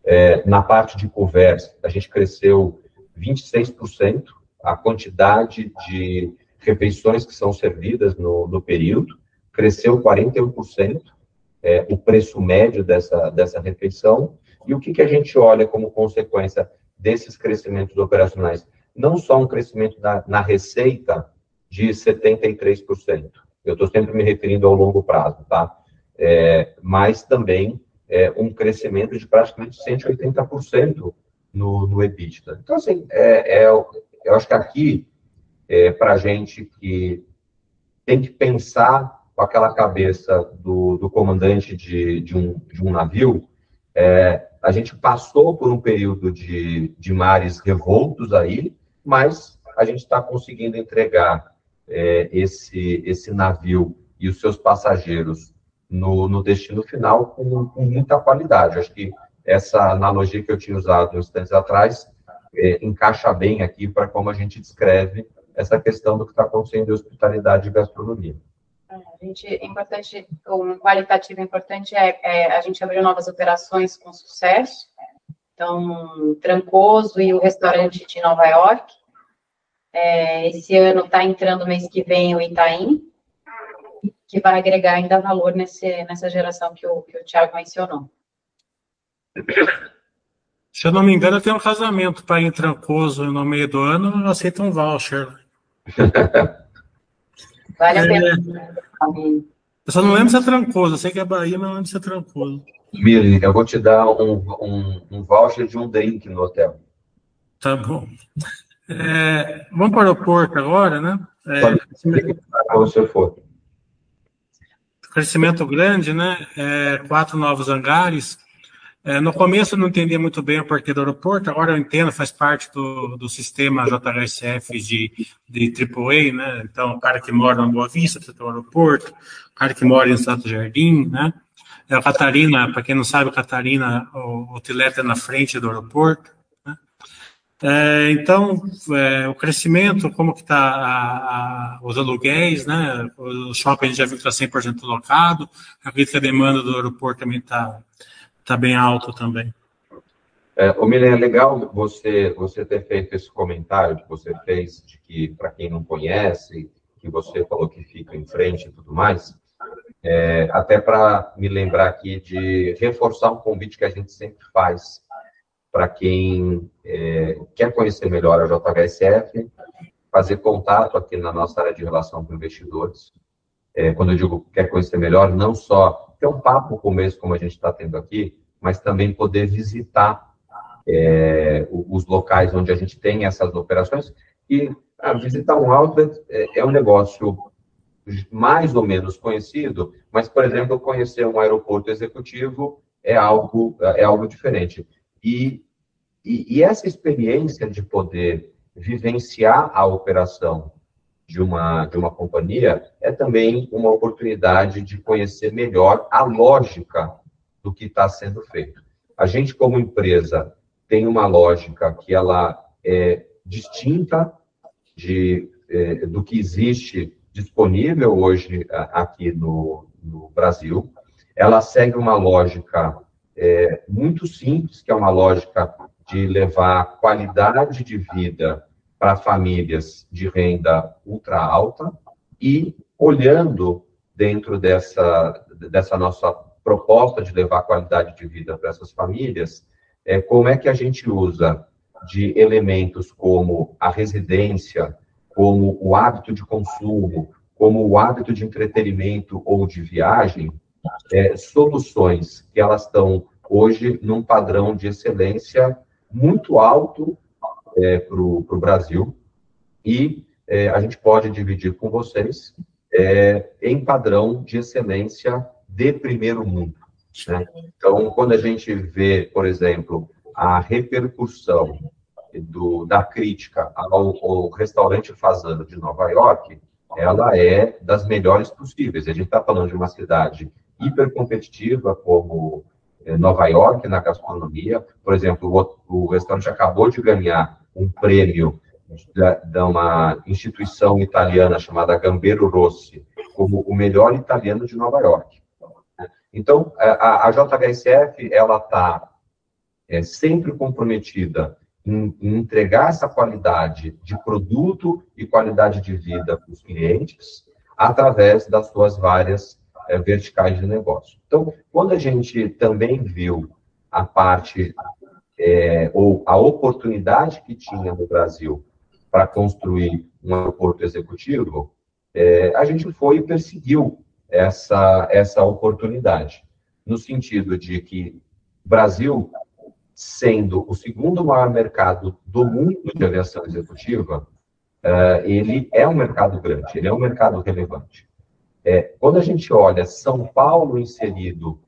S2: É, na parte de conversa, a gente cresceu 26% a quantidade de refeições que são servidas no, no período, cresceu 41%, é, o preço médio dessa, dessa refeição, e o que, que a gente olha como consequência desses crescimentos operacionais? Não só um crescimento na, na receita de 73%, eu estou sempre me referindo ao longo prazo, tá? É, mas também é, um crescimento de praticamente 180% no, no EBITDA. Então, assim, é, é, eu acho que aqui, é, para a gente que tem que pensar com aquela cabeça do, do comandante de, de, um, de um navio, é, a gente passou por um período de, de mares revoltos aí, mas a gente está conseguindo entregar é, esse, esse navio e os seus passageiros no, no destino final com, com, muita qualidade. Acho que essa analogia que eu tinha usado instantes atrás é, encaixa bem aqui para como a gente descreve essa questão do que está acontecendo em hospitalidade e gastronomia.
S3: É, a gente, é importante, um qualitativo importante é, é, a gente abrir novas operações com sucesso, então, Trancoso e o restaurante de Nova York. É, esse ano está entrando mês que vem o Itaim, que vai agregar ainda valor nesse, nessa geração que o, que o Thiago mencionou.
S1: Se eu não me engano, tem um casamento para ir em Trancoso no meio do ano, aceita um voucher.
S3: vale a pena.
S1: É, eu só não lembro se é Trancoso, eu sei que é Bahia, mas não lembro se é Trancoso.
S2: Mili, eu vou te dar um, um, um voucher de um drink no hotel.
S1: Tá bom. É, vamos para o aeroporto agora, né? É,
S2: você for.
S1: Crescimento grande, né? É, quatro novos hangares. É, no começo eu não entendia muito bem o porquê do aeroporto, agora eu entendo, faz parte do, do sistema JHSF de, de AAA, né? Então, o cara que mora na Boa Vista ter um aeroporto, o cara que mora em Santo Jardim, né? É a Catarina, para quem não sabe, a Catarina, o, o Tilete é na frente do aeroporto. Né? É, então, é, o crescimento, como que está os aluguéis, né? O shopping já viu que está 100% locado, acredito que a demanda do aeroporto também está tá bem alto também.
S2: É, Milen, é legal você, você ter feito esse comentário que você fez, de que, para quem não conhece, que você falou que fica em frente e tudo mais, é, até para me lembrar aqui de reforçar um convite que a gente sempre faz para quem é, quer conhecer melhor a JHSF, fazer contato aqui na nossa área de relação com investidores. É, quando eu digo quer conhecer melhor, não só ter um papo começo, como a gente está tendo aqui, mas também poder visitar é, os locais onde a gente tem essas operações. E ah, visitar um outlet é, é um negócio mais ou menos conhecido, mas, por exemplo, conhecer um aeroporto executivo é algo, é algo diferente. E e, e essa experiência de poder vivenciar a operação de uma, de uma companhia é também uma oportunidade de conhecer melhor a lógica do que está sendo feito. A gente, como empresa, tem uma lógica que ela é distinta de, é, do que existe disponível hoje aqui no, no Brasil. Ela segue uma lógica é, muito simples, que é uma lógica de levar qualidade de vida para famílias de renda ultra alta e olhando dentro dessa, dessa nossa proposta de levar qualidade de vida para essas famílias, é, como é que a gente usa de elementos como a residência, como o hábito de consumo, como o hábito de entretenimento ou de viagem, é, soluções que elas estão hoje num padrão de excelência muito alto é, para o Brasil e é, a gente pode dividir com vocês é, em padrão de excelência de primeiro mundo. Né? Então, quando a gente vê, por exemplo, a repercussão do, da crítica ao, ao restaurante Fazano de Nova York, ela é das melhores possíveis. A gente está falando de uma cidade hipercompetitiva como é, Nova York na gastronomia. Por exemplo, o, o restaurante acabou de ganhar um prêmio de uma instituição italiana chamada Gambero Rossi, como o melhor italiano de Nova York. Então, a, a JHSF, ela está é, sempre comprometida em, em, entregar essa qualidade de produto e qualidade de vida para os clientes, através das suas várias é, verticais de negócio. Então, quando a gente também viu a parte, é, ou a oportunidade que tinha no Brasil para construir um aeroporto executivo, é, a gente foi e perseguiu essa, essa oportunidade, no sentido de que Brasil, sendo o segundo maior mercado do mundo de aviação executiva, é, ele é um mercado grande, ele é um mercado relevante. É, quando a gente olha São Paulo inserido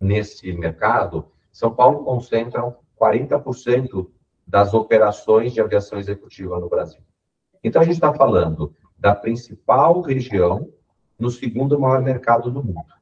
S2: nesse mercado, São Paulo concentra 40% das operações de aviação executiva no Brasil. Então, a gente está falando da principal região no segundo maior mercado do mundo.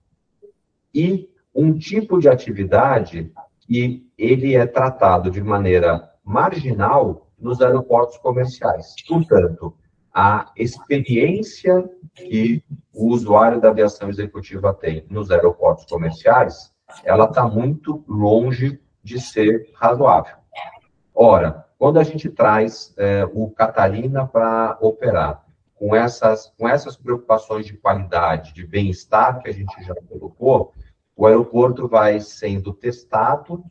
S2: E um tipo de atividade que ele é tratado de maneira marginal nos aeroportos comerciais. Portanto, a experiência que o usuário da aviação executiva tem nos aeroportos comerciais, ela está muito longe de ser razoável. Ora, quando a gente traz é, o Catarina para operar, com essas, com essas preocupações de qualidade, de bem-estar que a gente já colocou, o aeroporto vai sendo testado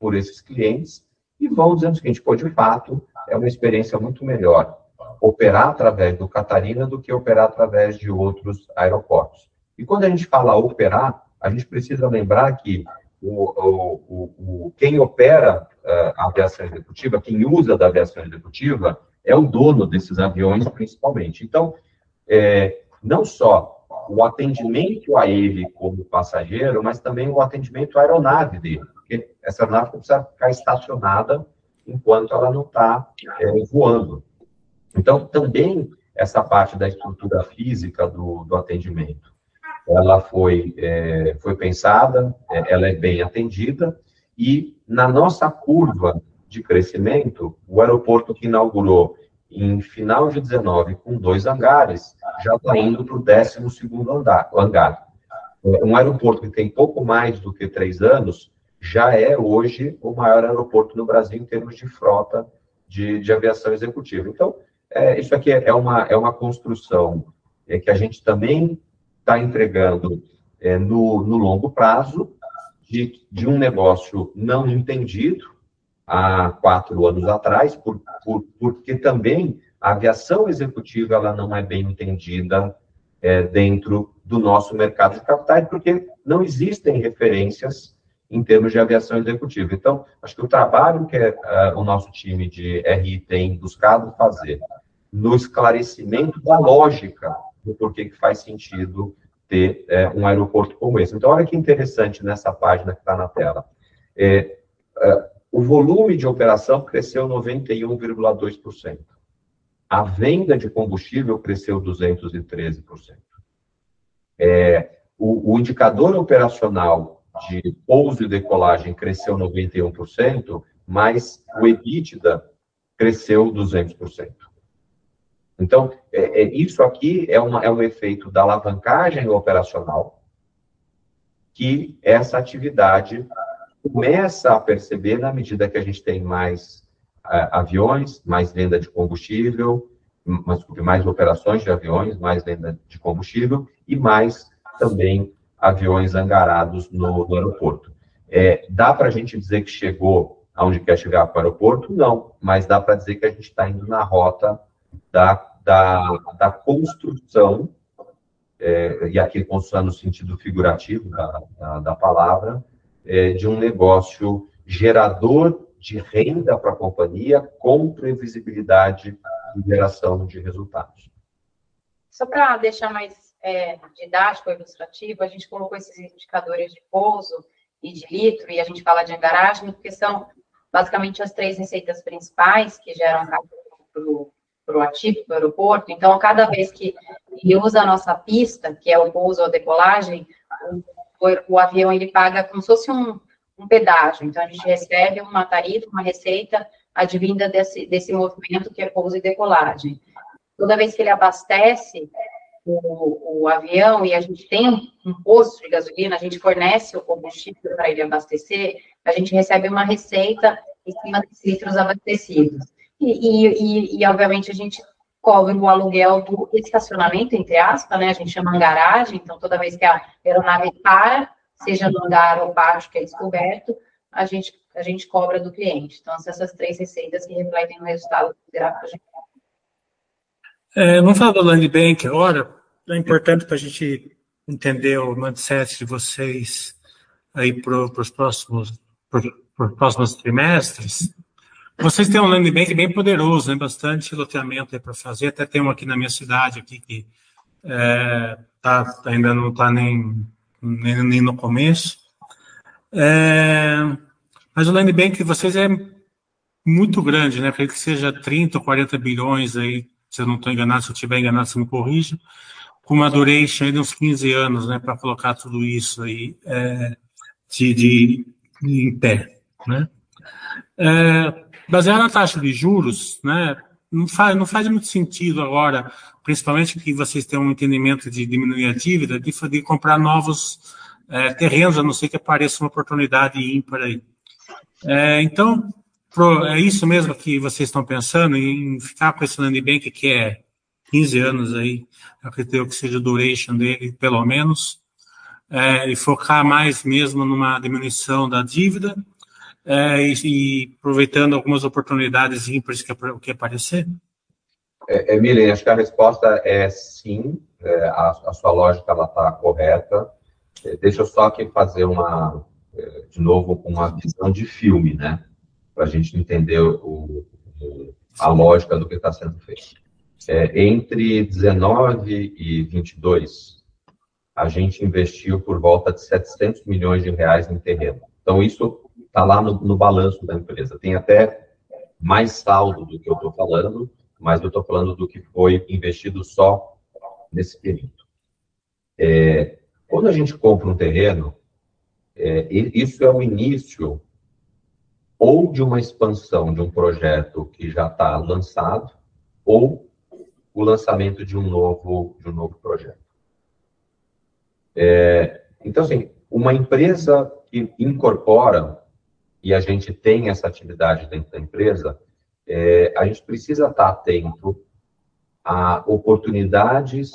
S2: por esses clientes e vão dizendo o seguinte, pô, de fato, é uma experiência muito melhor operar através do Catarina do que operar através de outros aeroportos. E quando a gente fala operar, a gente precisa lembrar que o, o, o, quem opera uh, a aviação executiva, quem usa da aviação executiva, é o dono desses aviões, principalmente. Então, é, não só o atendimento a ele como passageiro, mas também o atendimento à aeronave dele, porque essa aeronave precisa ficar estacionada enquanto ela não está é, voando. Então, também essa parte da estrutura física do, do atendimento ela foi, é, foi pensada, é, ela é bem atendida, e na nossa curva de crescimento, o aeroporto que inaugurou em final de 19 com dois hangares, já está indo para o 12 andar, hangar. É, um aeroporto que tem pouco mais do que três anos, já é hoje o maior aeroporto no Brasil em termos de frota de, de aviação executiva. Então, é, isso aqui é uma, é uma construção é, que a gente também está entregando é, no, no longo prazo de, de um negócio não entendido há quatro anos atrás, por, por, porque também a aviação executiva ela não é bem entendida é, dentro do nosso mercado de capitais, porque não existem referências em termos de aviação executiva. Então, acho que o trabalho que uh, o nosso time de RI tem buscado fazer no esclarecimento da lógica do porquê que faz sentido ter é, um aeroporto como esse. Então, olha que interessante nessa página que está na tela. É, é, o volume de operação cresceu 91,2%. A venda de combustível cresceu 213%. É, o, o indicador operacional de pouso e decolagem cresceu 91%, mas o EBITDA cresceu 200%. Então, é, é, isso aqui é, uma, é um efeito da alavancagem operacional que essa atividade começa a perceber na medida que a gente tem mais uh, aviões, mais venda de combustível, mais, mais operações de aviões, mais venda de combustível e mais também aviões angarados no, no aeroporto. É, dá para a gente dizer que chegou aonde quer chegar para o aeroporto? Não, mas dá para dizer que a gente está indo na rota da da, da construção, é, e aqui construção no sentido figurativo da, da, da palavra, é, de um negócio gerador de renda para a companhia com previsibilidade geração de resultados.
S3: Só para deixar mais é, didático, ilustrativo, a gente colocou esses indicadores de pouso e de litro, e a gente fala de angaragem, porque são basicamente as três receitas principais que geram para o ativo, para o aeroporto. Então, cada vez que ele usa a nossa pista, que é o pouso ou a decolagem, o, o, avião ele paga como se fosse um, um pedágio. Então, a gente recebe uma tarifa, uma receita advinda desse, desse movimento que é pouso e decolagem. Toda vez que ele abastece o, o avião e a gente tem um posto de gasolina, a gente fornece o combustível para ele abastecer, a gente recebe uma receita em cima desses litros abastecidos. E, e, e, obviamente, a gente cobra o aluguel do estacionamento, entre aspas, né? A gente chama garagem, então toda vez que a aeronave para, seja no andar ou baixo que é descoberto, a gente, a gente cobra do cliente. Então, são essas três receitas que refletem no resultado para a gente.
S1: É, vamos falar do Land Bank agora. É importante para a gente entender o mindset de vocês aí para os próximos, próximos trimestres. Vocês têm um land bank bem poderoso, né? bastante loteamento para fazer. Até tem um aqui na minha cidade aqui que é, tá, ainda não está nem, nem, nem, no começo. É, mas o land bank de vocês é muito grande, né? Para que seja 30 ou 40 bilhões aí, se eu não estou enganado, se eu estiver enganado, você me corrija, com uma duration de uns 15 anos, né? Para colocar tudo isso aí é, de, de, de, em pé, né? É, baseado na taxa de juros, né? Não faz, não faz muito sentido agora, principalmente que vocês têm um entendimento de diminuir a dívida, de, de comprar novos é, terrenos, a não ser que apareça uma oportunidade ímpar aí. É, então, pro, é isso mesmo que vocês estão pensando, em ficar com esse land bank que é 15 anos aí, acredito que seja a duration dele, pelo menos, é, e focar mais mesmo numa diminuição da dívida, é, e, e, aproveitando algumas oportunidades ímpares que, que aparecer?
S2: É, Emília, acho que a resposta é sim, é, a, a, sua lógica está correta. É, deixa eu só aqui fazer uma, é, de novo, uma visão de filme, né? Para a gente entender o, o, a lógica do que está sendo feito. É, entre 19 e 22, a gente investiu por volta de 700 milhões de reais em terreno. Então, isso está lá no, no balanço da empresa. Tem até mais saldo do que eu estou falando, mas eu estou falando do que foi investido só nesse período. É, quando a gente compra um terreno, é, isso é o início ou de uma expansão de um projeto que já está lançado, ou o lançamento de um novo, de um novo projeto. É, então, assim, uma empresa que incorpora e a gente tem essa atividade dentro da empresa, é, a gente precisa estar atento a oportunidades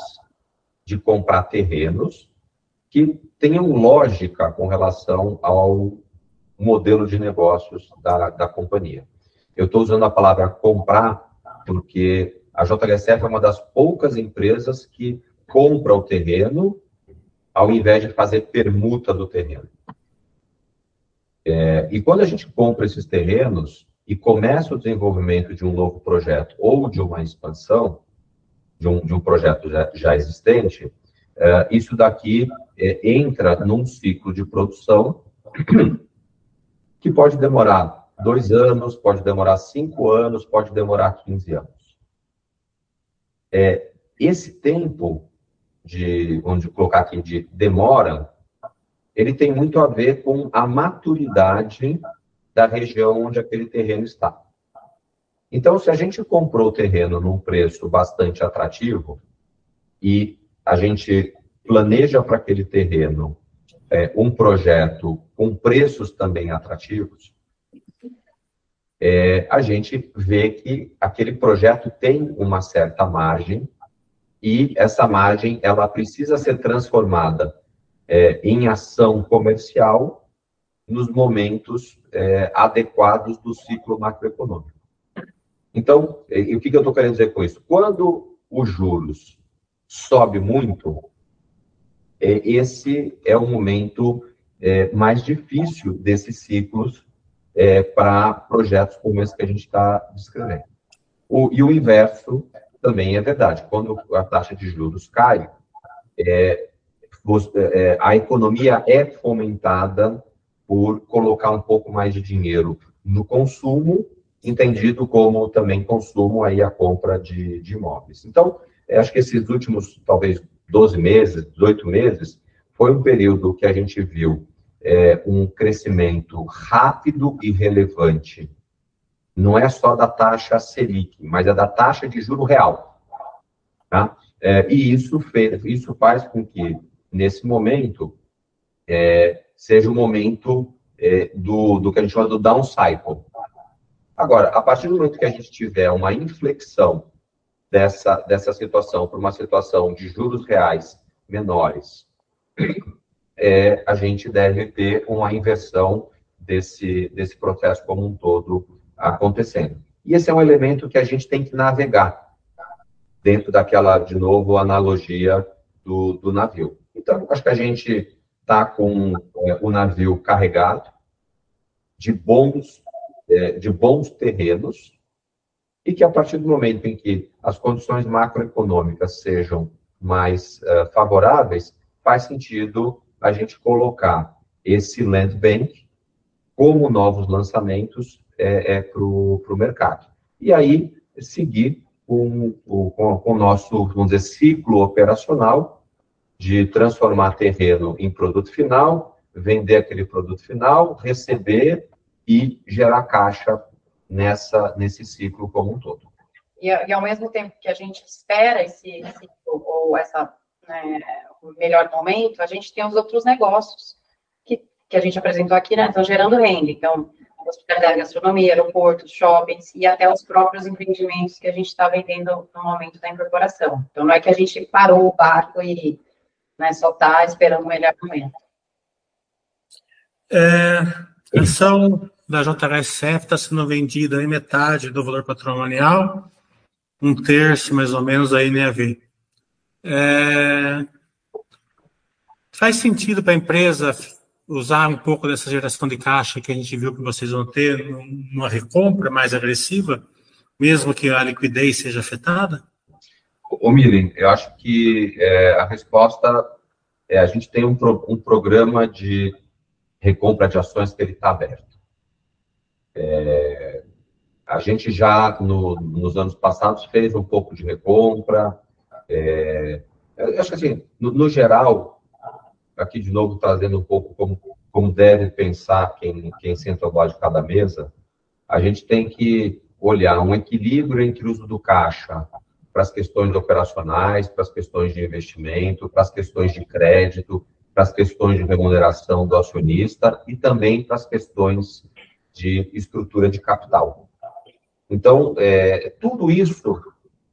S2: de comprar terrenos que tenham lógica com relação ao modelo de negócios da, da companhia. Eu estou usando a palavra comprar porque a JHSF é uma das poucas empresas que compra o terreno ao invés de fazer permuta do terreno. É, e quando a gente compra esses terrenos e começa o desenvolvimento de um novo projeto ou de uma expansão de um, de um projeto já, já existente, é, isso daqui é, entra num ciclo de produção que pode demorar dois anos, pode demorar cinco anos, pode demorar 15 anos. É, esse tempo de, onde colocar aqui, de demora, ele tem muito a ver com a maturidade da região onde aquele terreno está. Então, se a gente comprou o terreno num preço bastante atrativo e a gente planeja para aquele terreno é, um projeto com preços também atrativos, é, a gente vê que aquele projeto tem uma certa margem e essa margem ela precisa ser transformada é, em ação comercial nos momentos é, adequados do ciclo macroeconômico. Então, o que, que eu estou querendo dizer com isso? Quando os juros sobe muito, é, esse é o momento é, mais difícil desses ciclos é, para projetos como esse que a gente está descrevendo. O, e o inverso também é verdade. Quando a taxa de juros cai, é, a economia é fomentada por colocar um pouco mais de dinheiro no consumo, entendido como também consumo aí a compra de, de imóveis. Então, acho que esses últimos, talvez, 12 meses, 18 meses, foi um período que a gente viu é, um crescimento rápido e relevante. Não é só da taxa Selic, mas é da taxa de juro real. Tá? É, e isso, fez, isso faz com que nesse momento, é, seja o momento é, do, do que a gente chama do down cycle. Agora, a partir do momento que a gente tiver uma inflexão dessa, dessa situação para uma situação de juros reais menores, é, a gente deve ter uma inversão desse, desse processo como um todo acontecendo. E esse é um elemento que a gente tem que navegar dentro daquela, de novo, analogia do, do navio. Então, acho que a gente está com é, o navio carregado de bons, é, de bons terrenos e que a partir do momento em que as condições macroeconômicas sejam mais é, favoráveis, faz sentido a gente colocar esse land bank como novos lançamentos é, é para o mercado. E aí seguir com, com, com o nosso, vamos dizer, ciclo operacional de transformar terreno em produto final, vender aquele produto final, receber e gerar caixa nessa, nesse ciclo como um todo.
S3: E, e ao mesmo tempo que a gente espera esse ciclo ou essa né, melhor momento, a gente tem os outros negócios que, que a gente apresentou aqui, né? Estão gerando renda. Então, hospitalidade, gastronomia, aeroportos, shoppings e até os próprios empreendimentos que a gente está vendendo no momento da incorporação. Então, não é que a gente parou o barco e né? Só está esperando o melhor momento.
S1: É, a ação da JHSF está sendo vendida em metade do valor patrimonial, um terço mais ou menos da NAV. É, faz sentido para a empresa usar um pouco dessa geração de caixa que a gente viu que vocês vão ter numa recompra mais agressiva, mesmo que a liquidez seja afetada?
S2: Ô, Milen, eu acho que é, a resposta é a gente tem um, pro, um programa de recompra de ações que ele está aberto. É, a gente já, no, nos anos passados, fez um pouco de recompra. É, eu acho que, assim, no, no, geral, aqui de novo trazendo um pouco como, como deve pensar quem, quem senta ao de cada mesa, a gente tem que olhar um equilíbrio entre o uso do caixa para as questões operacionais, para as questões de investimento, para as questões de crédito, para as questões de remuneração do acionista e também para as questões de estrutura de capital. Então, é, tudo isso,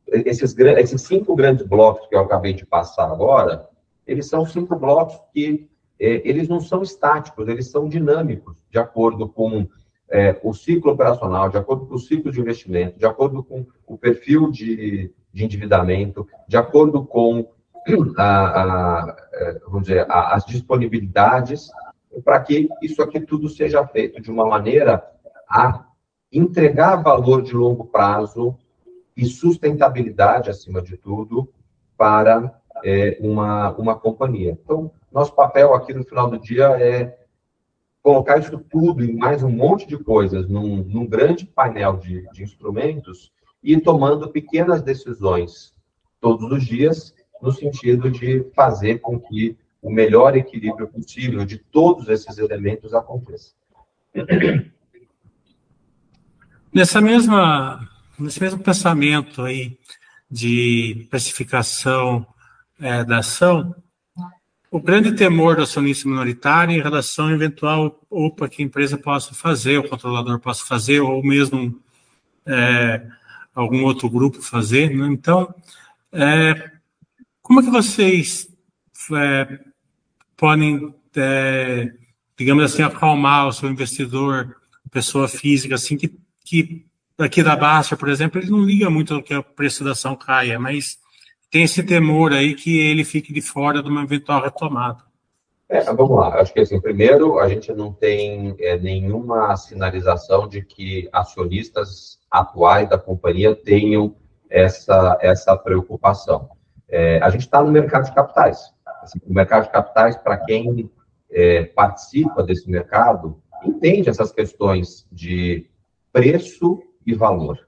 S2: esses, esses cinco grandes blocos que eu acabei de passar agora, eles são cinco blocos que é, eles não são estáticos, eles são dinâmicos, de acordo com é, o ciclo operacional, de acordo com o ciclo de investimento, de acordo com o perfil de, de endividamento, de acordo com a, a, é, vamos dizer, a, as disponibilidades, para que isso aqui tudo seja feito de uma maneira a entregar valor de longo prazo e sustentabilidade, acima de tudo, para é, uma, uma companhia. Então, nosso papel aqui no final do dia é colocar isso tudo e mais um monte de coisas num, num grande painel de, de instrumentos e tomando pequenas decisões todos os dias, no sentido de fazer com que o melhor equilíbrio possível de todos esses elementos aconteça.
S1: Nessa mesma, nesse mesmo pensamento aí de precificação é, da ação, o grande temor do acionista minoritário em relação ao eventual OPA que a empresa possa fazer, o controlador possa fazer, ou mesmo é, algum outro grupo fazer. Né? Então, é, como é que vocês é, podem, é, digamos assim, acalmar o seu investidor, pessoa física, assim, que, que aqui da Baixa, por exemplo, ele não liga muito que a preço da ação caia, mas tem esse temor aí que ele fique de fora de uma eventual retomada.
S2: É, vamos lá. Acho que assim, primeiro, a gente não tem é, nenhuma sinalização de que acionistas atuais da companhia tenham essa, essa preocupação. É, a gente está no mercado de capitais. Assim, o mercado de capitais, para quem é, participa desse mercado, entende essas questões de preço e valor.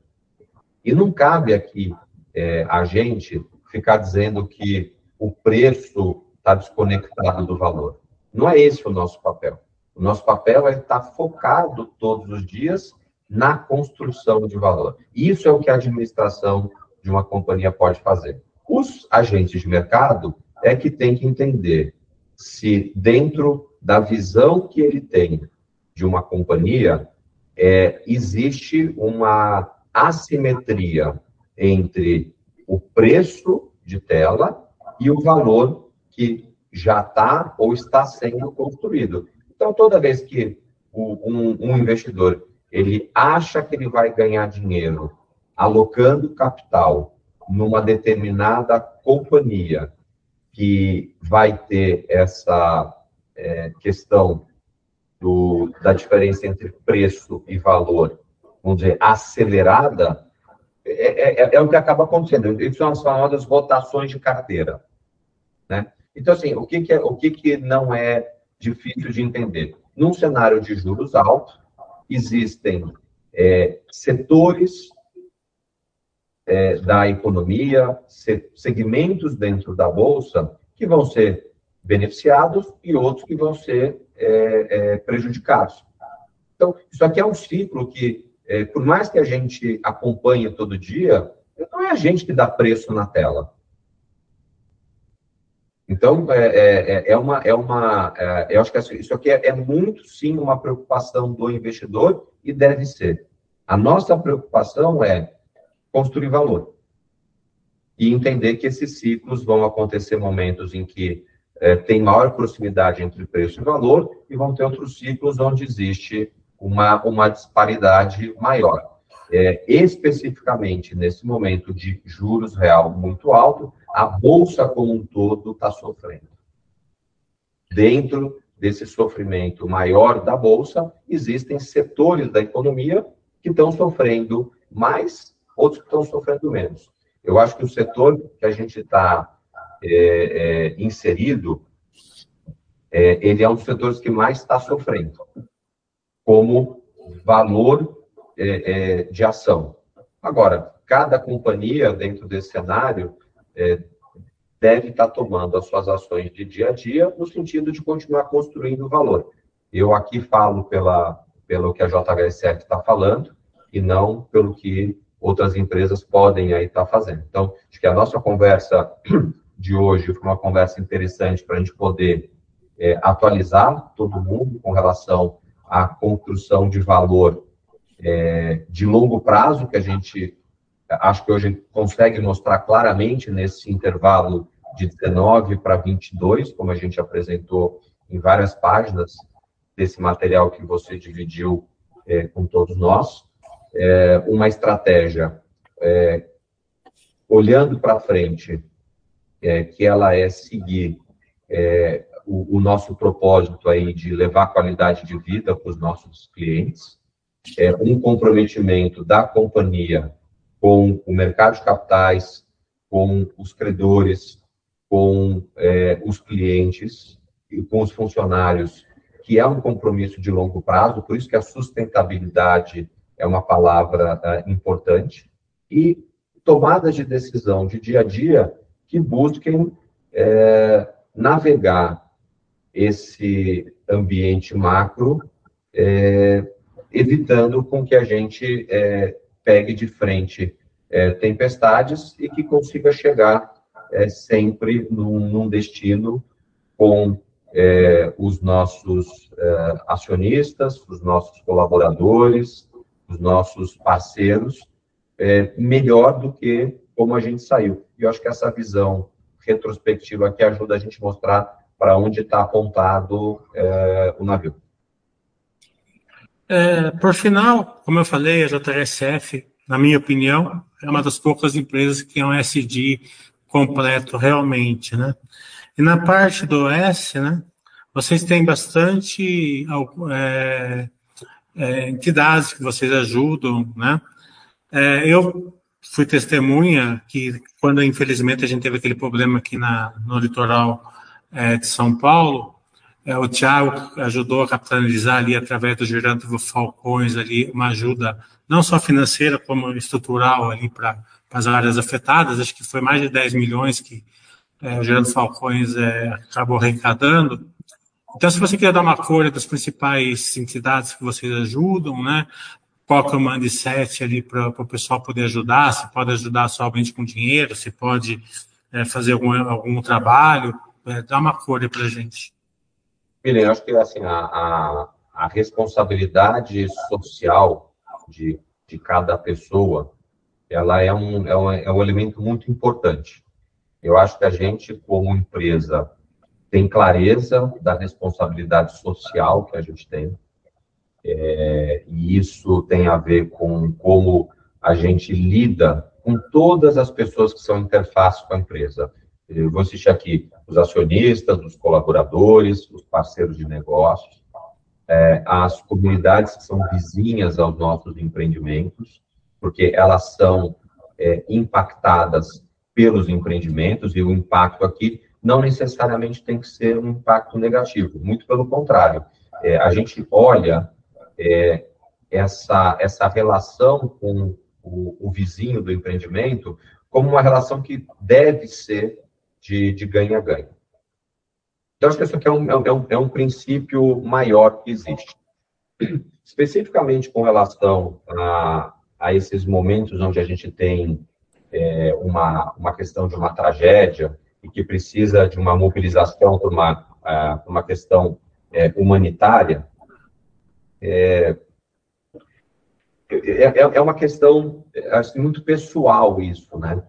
S2: E não cabe aqui é, a gente ficar dizendo que o preço está desconectado do valor. Não é esse o nosso papel. O nosso papel é estar focado todos os dias na construção de valor. Isso é o que a administração de uma companhia pode fazer. Os agentes de mercado é que tem que entender se dentro da visão que ele tem de uma companhia é, existe uma assimetria entre o preço de tela e o valor que já está ou está sendo construído. Então, toda vez que um, um investidor ele acha que ele vai ganhar dinheiro alocando capital numa determinada companhia que vai ter essa é, questão do, da diferença entre preço e valor, vamos dizer, acelerada, é, é, é o que acaba acontecendo. Isso são as famosas rotações de carteira. Né? Então, assim, o que, que, é, o que, que não é difícil de entender? Num cenário de juros altos, existem é, setores é, da economia, segmentos dentro da Bolsa que vão ser beneficiados e outros que vão ser é, é, prejudicados. Então, isso aqui é um ciclo que, é, por mais que a gente acompanhe todo dia, não é a gente que dá preço na tela. Então, é, é, é, é uma, é uma é, eu acho que isso aqui é, é, muito, sim, uma preocupação do investidor e deve ser. A nossa preocupação é construir valor e entender que esses ciclos vão acontecer momentos em que tem maior proximidade entre preço e valor e vão ter outros ciclos onde existe uma, uma disparidade maior. É, especificamente nesse momento de juros real muito alto, a bolsa como um todo está sofrendo. Dentro desse sofrimento maior da bolsa, existem setores da economia que estão sofrendo mais, outros que estão sofrendo menos. Eu acho que o setor que a gente está é, é, inserido, é, ele é um dos setores que mais está sofrendo, como valor é, é, de ação. Agora, cada companhia dentro desse cenário é, deve estar tá tomando as suas ações de dia a dia no sentido de continuar construindo valor. Eu aqui falo pela, pelo que a JHSF está falando e não pelo que outras empresas podem aí estar tá fazendo. Então, acho que a nossa conversa de hoje foi uma conversa interessante para a gente poder é, atualizar todo mundo com relação à construção de valor é, de longo prazo, que a gente acho que hoje consegue mostrar claramente nesse intervalo de 19 para 22, como a gente apresentou em várias páginas desse material que você dividiu é, com todos nós, é, uma estratégia é, olhando para frente, é, que ela é seguir é, o, o, nosso propósito aí de levar qualidade de vida para os nossos clientes, é, um comprometimento da companhia com o mercado de capitais, com os credores, com é, os clientes e com os funcionários, que é um compromisso de longo prazo, por isso que a sustentabilidade é uma palavra é, importante, e tomadas de decisão de dia a dia que busquem é, navegar esse ambiente macro é, evitando com que a gente é, pegue de frente é, tempestades e que consiga chegar é, sempre num, num, destino com é, os nossos é, acionistas, os nossos colaboradores, os nossos parceiros, melhor do que como a gente saiu. E eu acho que essa visão retrospectiva aqui ajuda a gente mostrar para onde está apontado o navio.
S1: É, por final, como eu falei, a JSF, na minha opinião, é uma das poucas empresas que é um SD completo realmente, né? E na parte do S, né, vocês têm bastante é, é, entidades que vocês ajudam, né? É, eu fui testemunha que quando infelizmente a gente teve aquele problema aqui na, no litoral é, de São Paulo, é, o Tiago ajudou a capitalizar ali através do Gerando Falcões ali uma ajuda não só financeira como estrutural ali para as áreas afetadas. Acho que foi mais de 10 milhões que é, o Gerando Falcões é, acabou arrecadando. Então, se você quiser dar uma cor das principais entidades que vocês ajudam, né? Qual que é o ali para o pessoal poder ajudar? Se pode ajudar somente com dinheiro, se pode é, fazer algum, algum trabalho, é, dá uma cor para a gente.
S2: Milen, acho que assim, a, a, a, responsabilidade social de, de cada pessoa, ela é um, é, um, é um elemento muito importante. Eu acho que a gente, como empresa, tem clareza da responsabilidade social que a gente tem, é, e isso tem a ver com como a gente lida com todas as pessoas que são interface com a empresa. Eu vou assistir aqui os acionistas, os colaboradores, os parceiros de negócios, é, as comunidades que são vizinhas aos nossos empreendimentos, porque elas são é, impactadas pelos empreendimentos, e o impacto aqui não necessariamente tem que ser um impacto negativo, muito pelo contrário. É, a gente olha é, essa, essa relação com o, o, vizinho do empreendimento como uma relação que deve ser de ganha-ganha. Então, acho que isso aqui é um, é, um, é um princípio maior que existe. Especificamente com relação a, a esses momentos onde a gente tem é, uma, uma questão de uma tragédia, e que precisa de uma mobilização por uma, uh, uma questão é, humanitária, é, é, é, é uma questão assim, muito pessoal isso, né?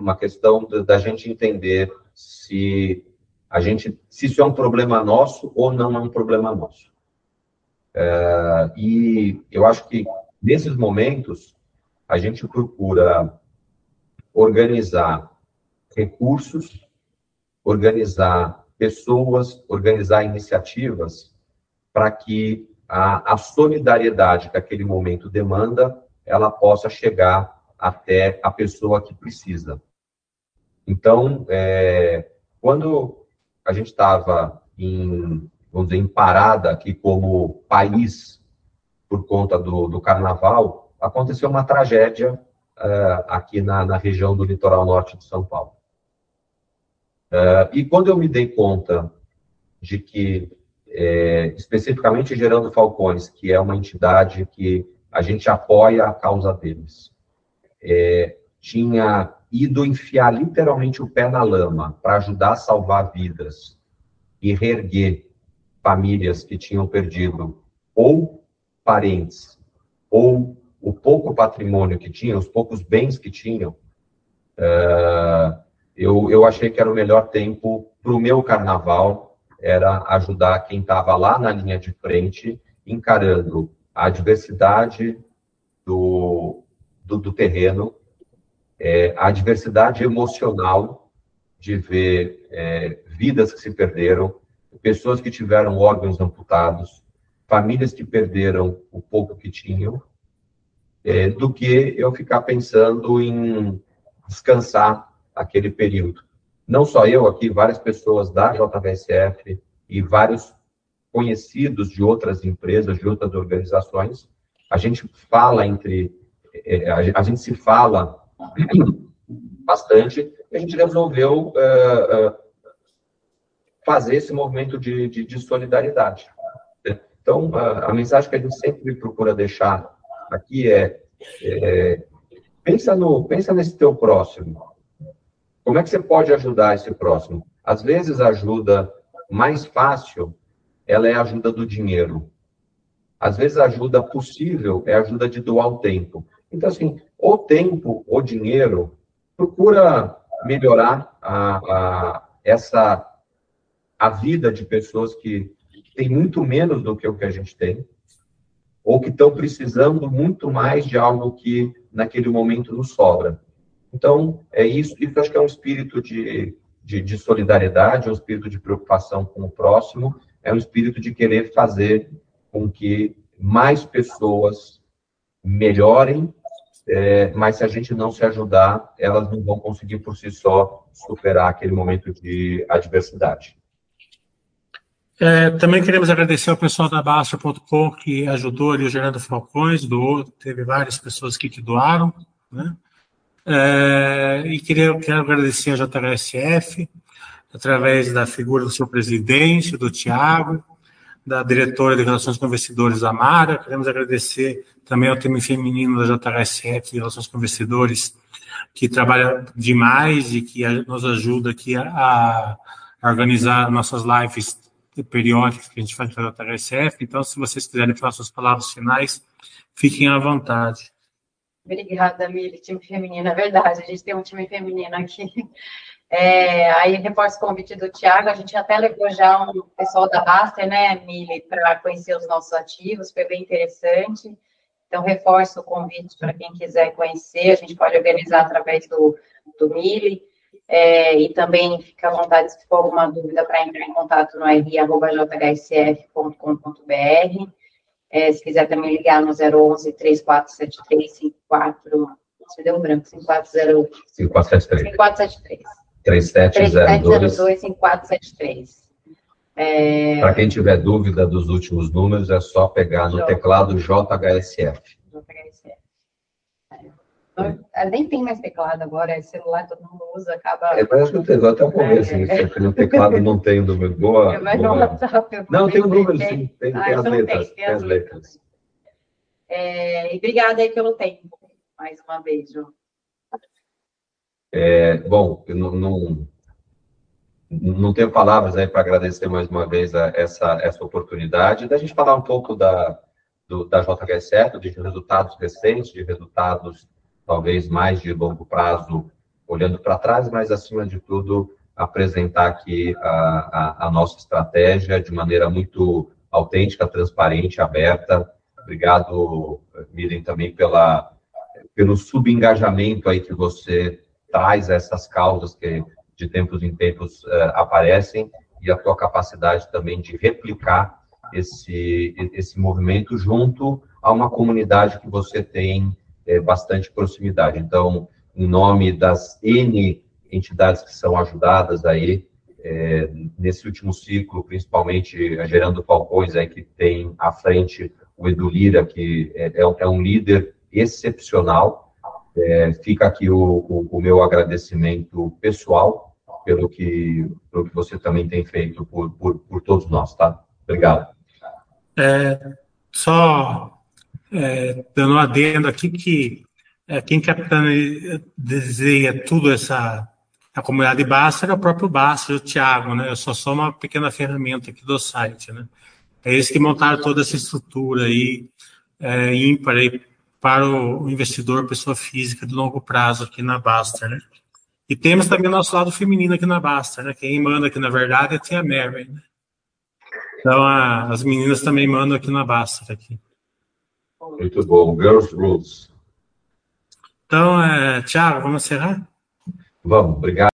S2: Uma questão da gente entender se a gente se isso é um problema nosso ou não é um problema nosso. É, e eu acho que nesses momentos a gente procura organizar recursos organizar pessoas, organizar iniciativas para que a, a, solidariedade que aquele momento demanda, ela possa chegar até a pessoa que precisa. Então, é, quando a gente estava em, vamos dizer, em parada aqui como país por conta do, do carnaval, aconteceu uma tragédia uh, aqui na, na região do litoral norte de São Paulo. Uh, e quando eu me dei conta de que, é, especificamente Gerando Falcões, que é uma entidade que a gente apoia a causa deles, é, tinha ido enfiar literalmente o pé na lama para ajudar a salvar vidas e reerguer famílias que tinham perdido ou parentes ou o pouco patrimônio que tinham, os poucos bens que tinham, uh, eu, eu achei que era o melhor tempo para o meu carnaval, era ajudar quem estava lá na linha de frente, encarando a diversidade do, do, do terreno, é, a diversidade emocional de ver é, vidas que se perderam, pessoas que tiveram órgãos amputados, famílias que perderam o pouco que tinham, é, do que eu ficar pensando em descansar aquele período. Não só eu aqui, várias pessoas da JVSF e vários conhecidos de outras empresas, de outras organizações, a gente fala entre, é, a gente se fala bastante, e a gente resolveu é, fazer esse movimento de, de, de solidariedade. Então, a, a, mensagem que a gente sempre procura deixar aqui é, é pensa, no, pensa nesse teu próximo, como é que você pode ajudar esse próximo? Às vezes, a ajuda mais fácil, ela é a ajuda do dinheiro. Às vezes, a ajuda possível é a ajuda de doar o tempo. Então, assim, ou tempo ou dinheiro, procura melhorar a, a, essa, a vida de pessoas que, têm muito menos do que o que a gente tem, ou que estão precisando muito mais de algo que naquele momento nos sobra. Então, é isso, isso acho que é um espírito de, de, de solidariedade, um espírito de preocupação com o próximo, é um espírito de querer fazer com que mais pessoas melhorem, é, mas se a gente não se ajudar, elas não vão conseguir por si só superar aquele momento de adversidade.
S1: É, também queremos agradecer ao pessoal da Basta.com que ajudou ali o Gerando Falcões, doou, teve várias pessoas aqui que doaram, né? É, e queria, quero agradecer a JHSF, através da figura do seu presidente, do Tiago, da diretora de Relações com Investidores, Amara. Queremos agradecer também ao time feminino da JHSF, Relações com Investidores, que trabalha demais e que nos ajuda aqui a, a organizar nossas lives periódicas que a gente faz pela JHSF. Então, se vocês quiserem falar suas palavras finais, fiquem à vontade.
S3: Obrigada, Mili, time feminino, é verdade, a gente tem um time feminino aqui. É, aí reforço o convite do Tiago, a gente até levou já um pessoal da Baster, né, Mili, para conhecer os nossos ativos, foi bem interessante. Então, reforço o convite para quem quiser conhecer, a gente pode organizar através do, do Mili. É, e também fica à vontade, se for alguma dúvida, para entrar em contato no ri.jhsf.com.br. É, se quiser também ligar no 011 3473 54. Você deu um branco, 5408. 5473. 5473.
S2: 3702
S3: 5473.
S2: É... Para quem tiver dúvida dos últimos números, é só pegar no J. teclado JHSF. JHSF.
S3: É. Nem tem mais teclado agora, é celular todo mundo usa, acaba.
S2: É, acho que tem até o começo, é. né? no teclado não tem número. Boa.
S3: É, mas boa. WhatsApp,
S2: não, tem o um número, sim. Tem, ah, tem as letras. Tem, tem as letras.
S3: É, e obrigada aí pelo tempo, mais uma vez, João.
S2: É, bom, eu não, não, não tenho palavras aí para agradecer mais uma vez a, essa, essa oportunidade da gente falar um pouco da, do, da JHSF, de resultados recentes, de resultados talvez mais de longo prazo, olhando para trás, mas acima de tudo apresentar aqui a, a, a nossa estratégia de maneira muito autêntica, transparente, aberta. Obrigado, Miriam, também pela, pelo subengajamento aí que você traz essas causas que de tempos em tempos uh, aparecem e a tua capacidade também de replicar esse, esse movimento junto a uma comunidade que você tem é, bastante proximidade. Então, em nome das N entidades que são ajudadas aí, é, nesse último ciclo, principalmente a Gerando Falcões, aí, que tem à frente o Edu Lira, que é, é, é um líder excepcional, é, fica aqui o, o, o, meu agradecimento pessoal pelo que, pelo que você também tem feito por, por, por todos nós, tá? Obrigado.
S1: É, só é, dando um adendo aqui que é, quem desenha tudo essa a comunidade Basta é o próprio Basta, o Thiago, né? Eu só sou uma pequena ferramenta aqui do site, né? É eles que montaram toda essa estrutura aí é, ímpar aí para o investidor, pessoa física de longo prazo aqui na Basta, né? E temos também o nosso lado feminino aqui na Basta, né? Quem manda aqui, na verdade, é a Tia Mary, né? Então, a, as meninas também mandam aqui na Basta. Aqui.
S2: Muito bom. Girls Rules.
S1: Então, é, Thiago, vamos encerrar?
S2: Vamos, obrigado.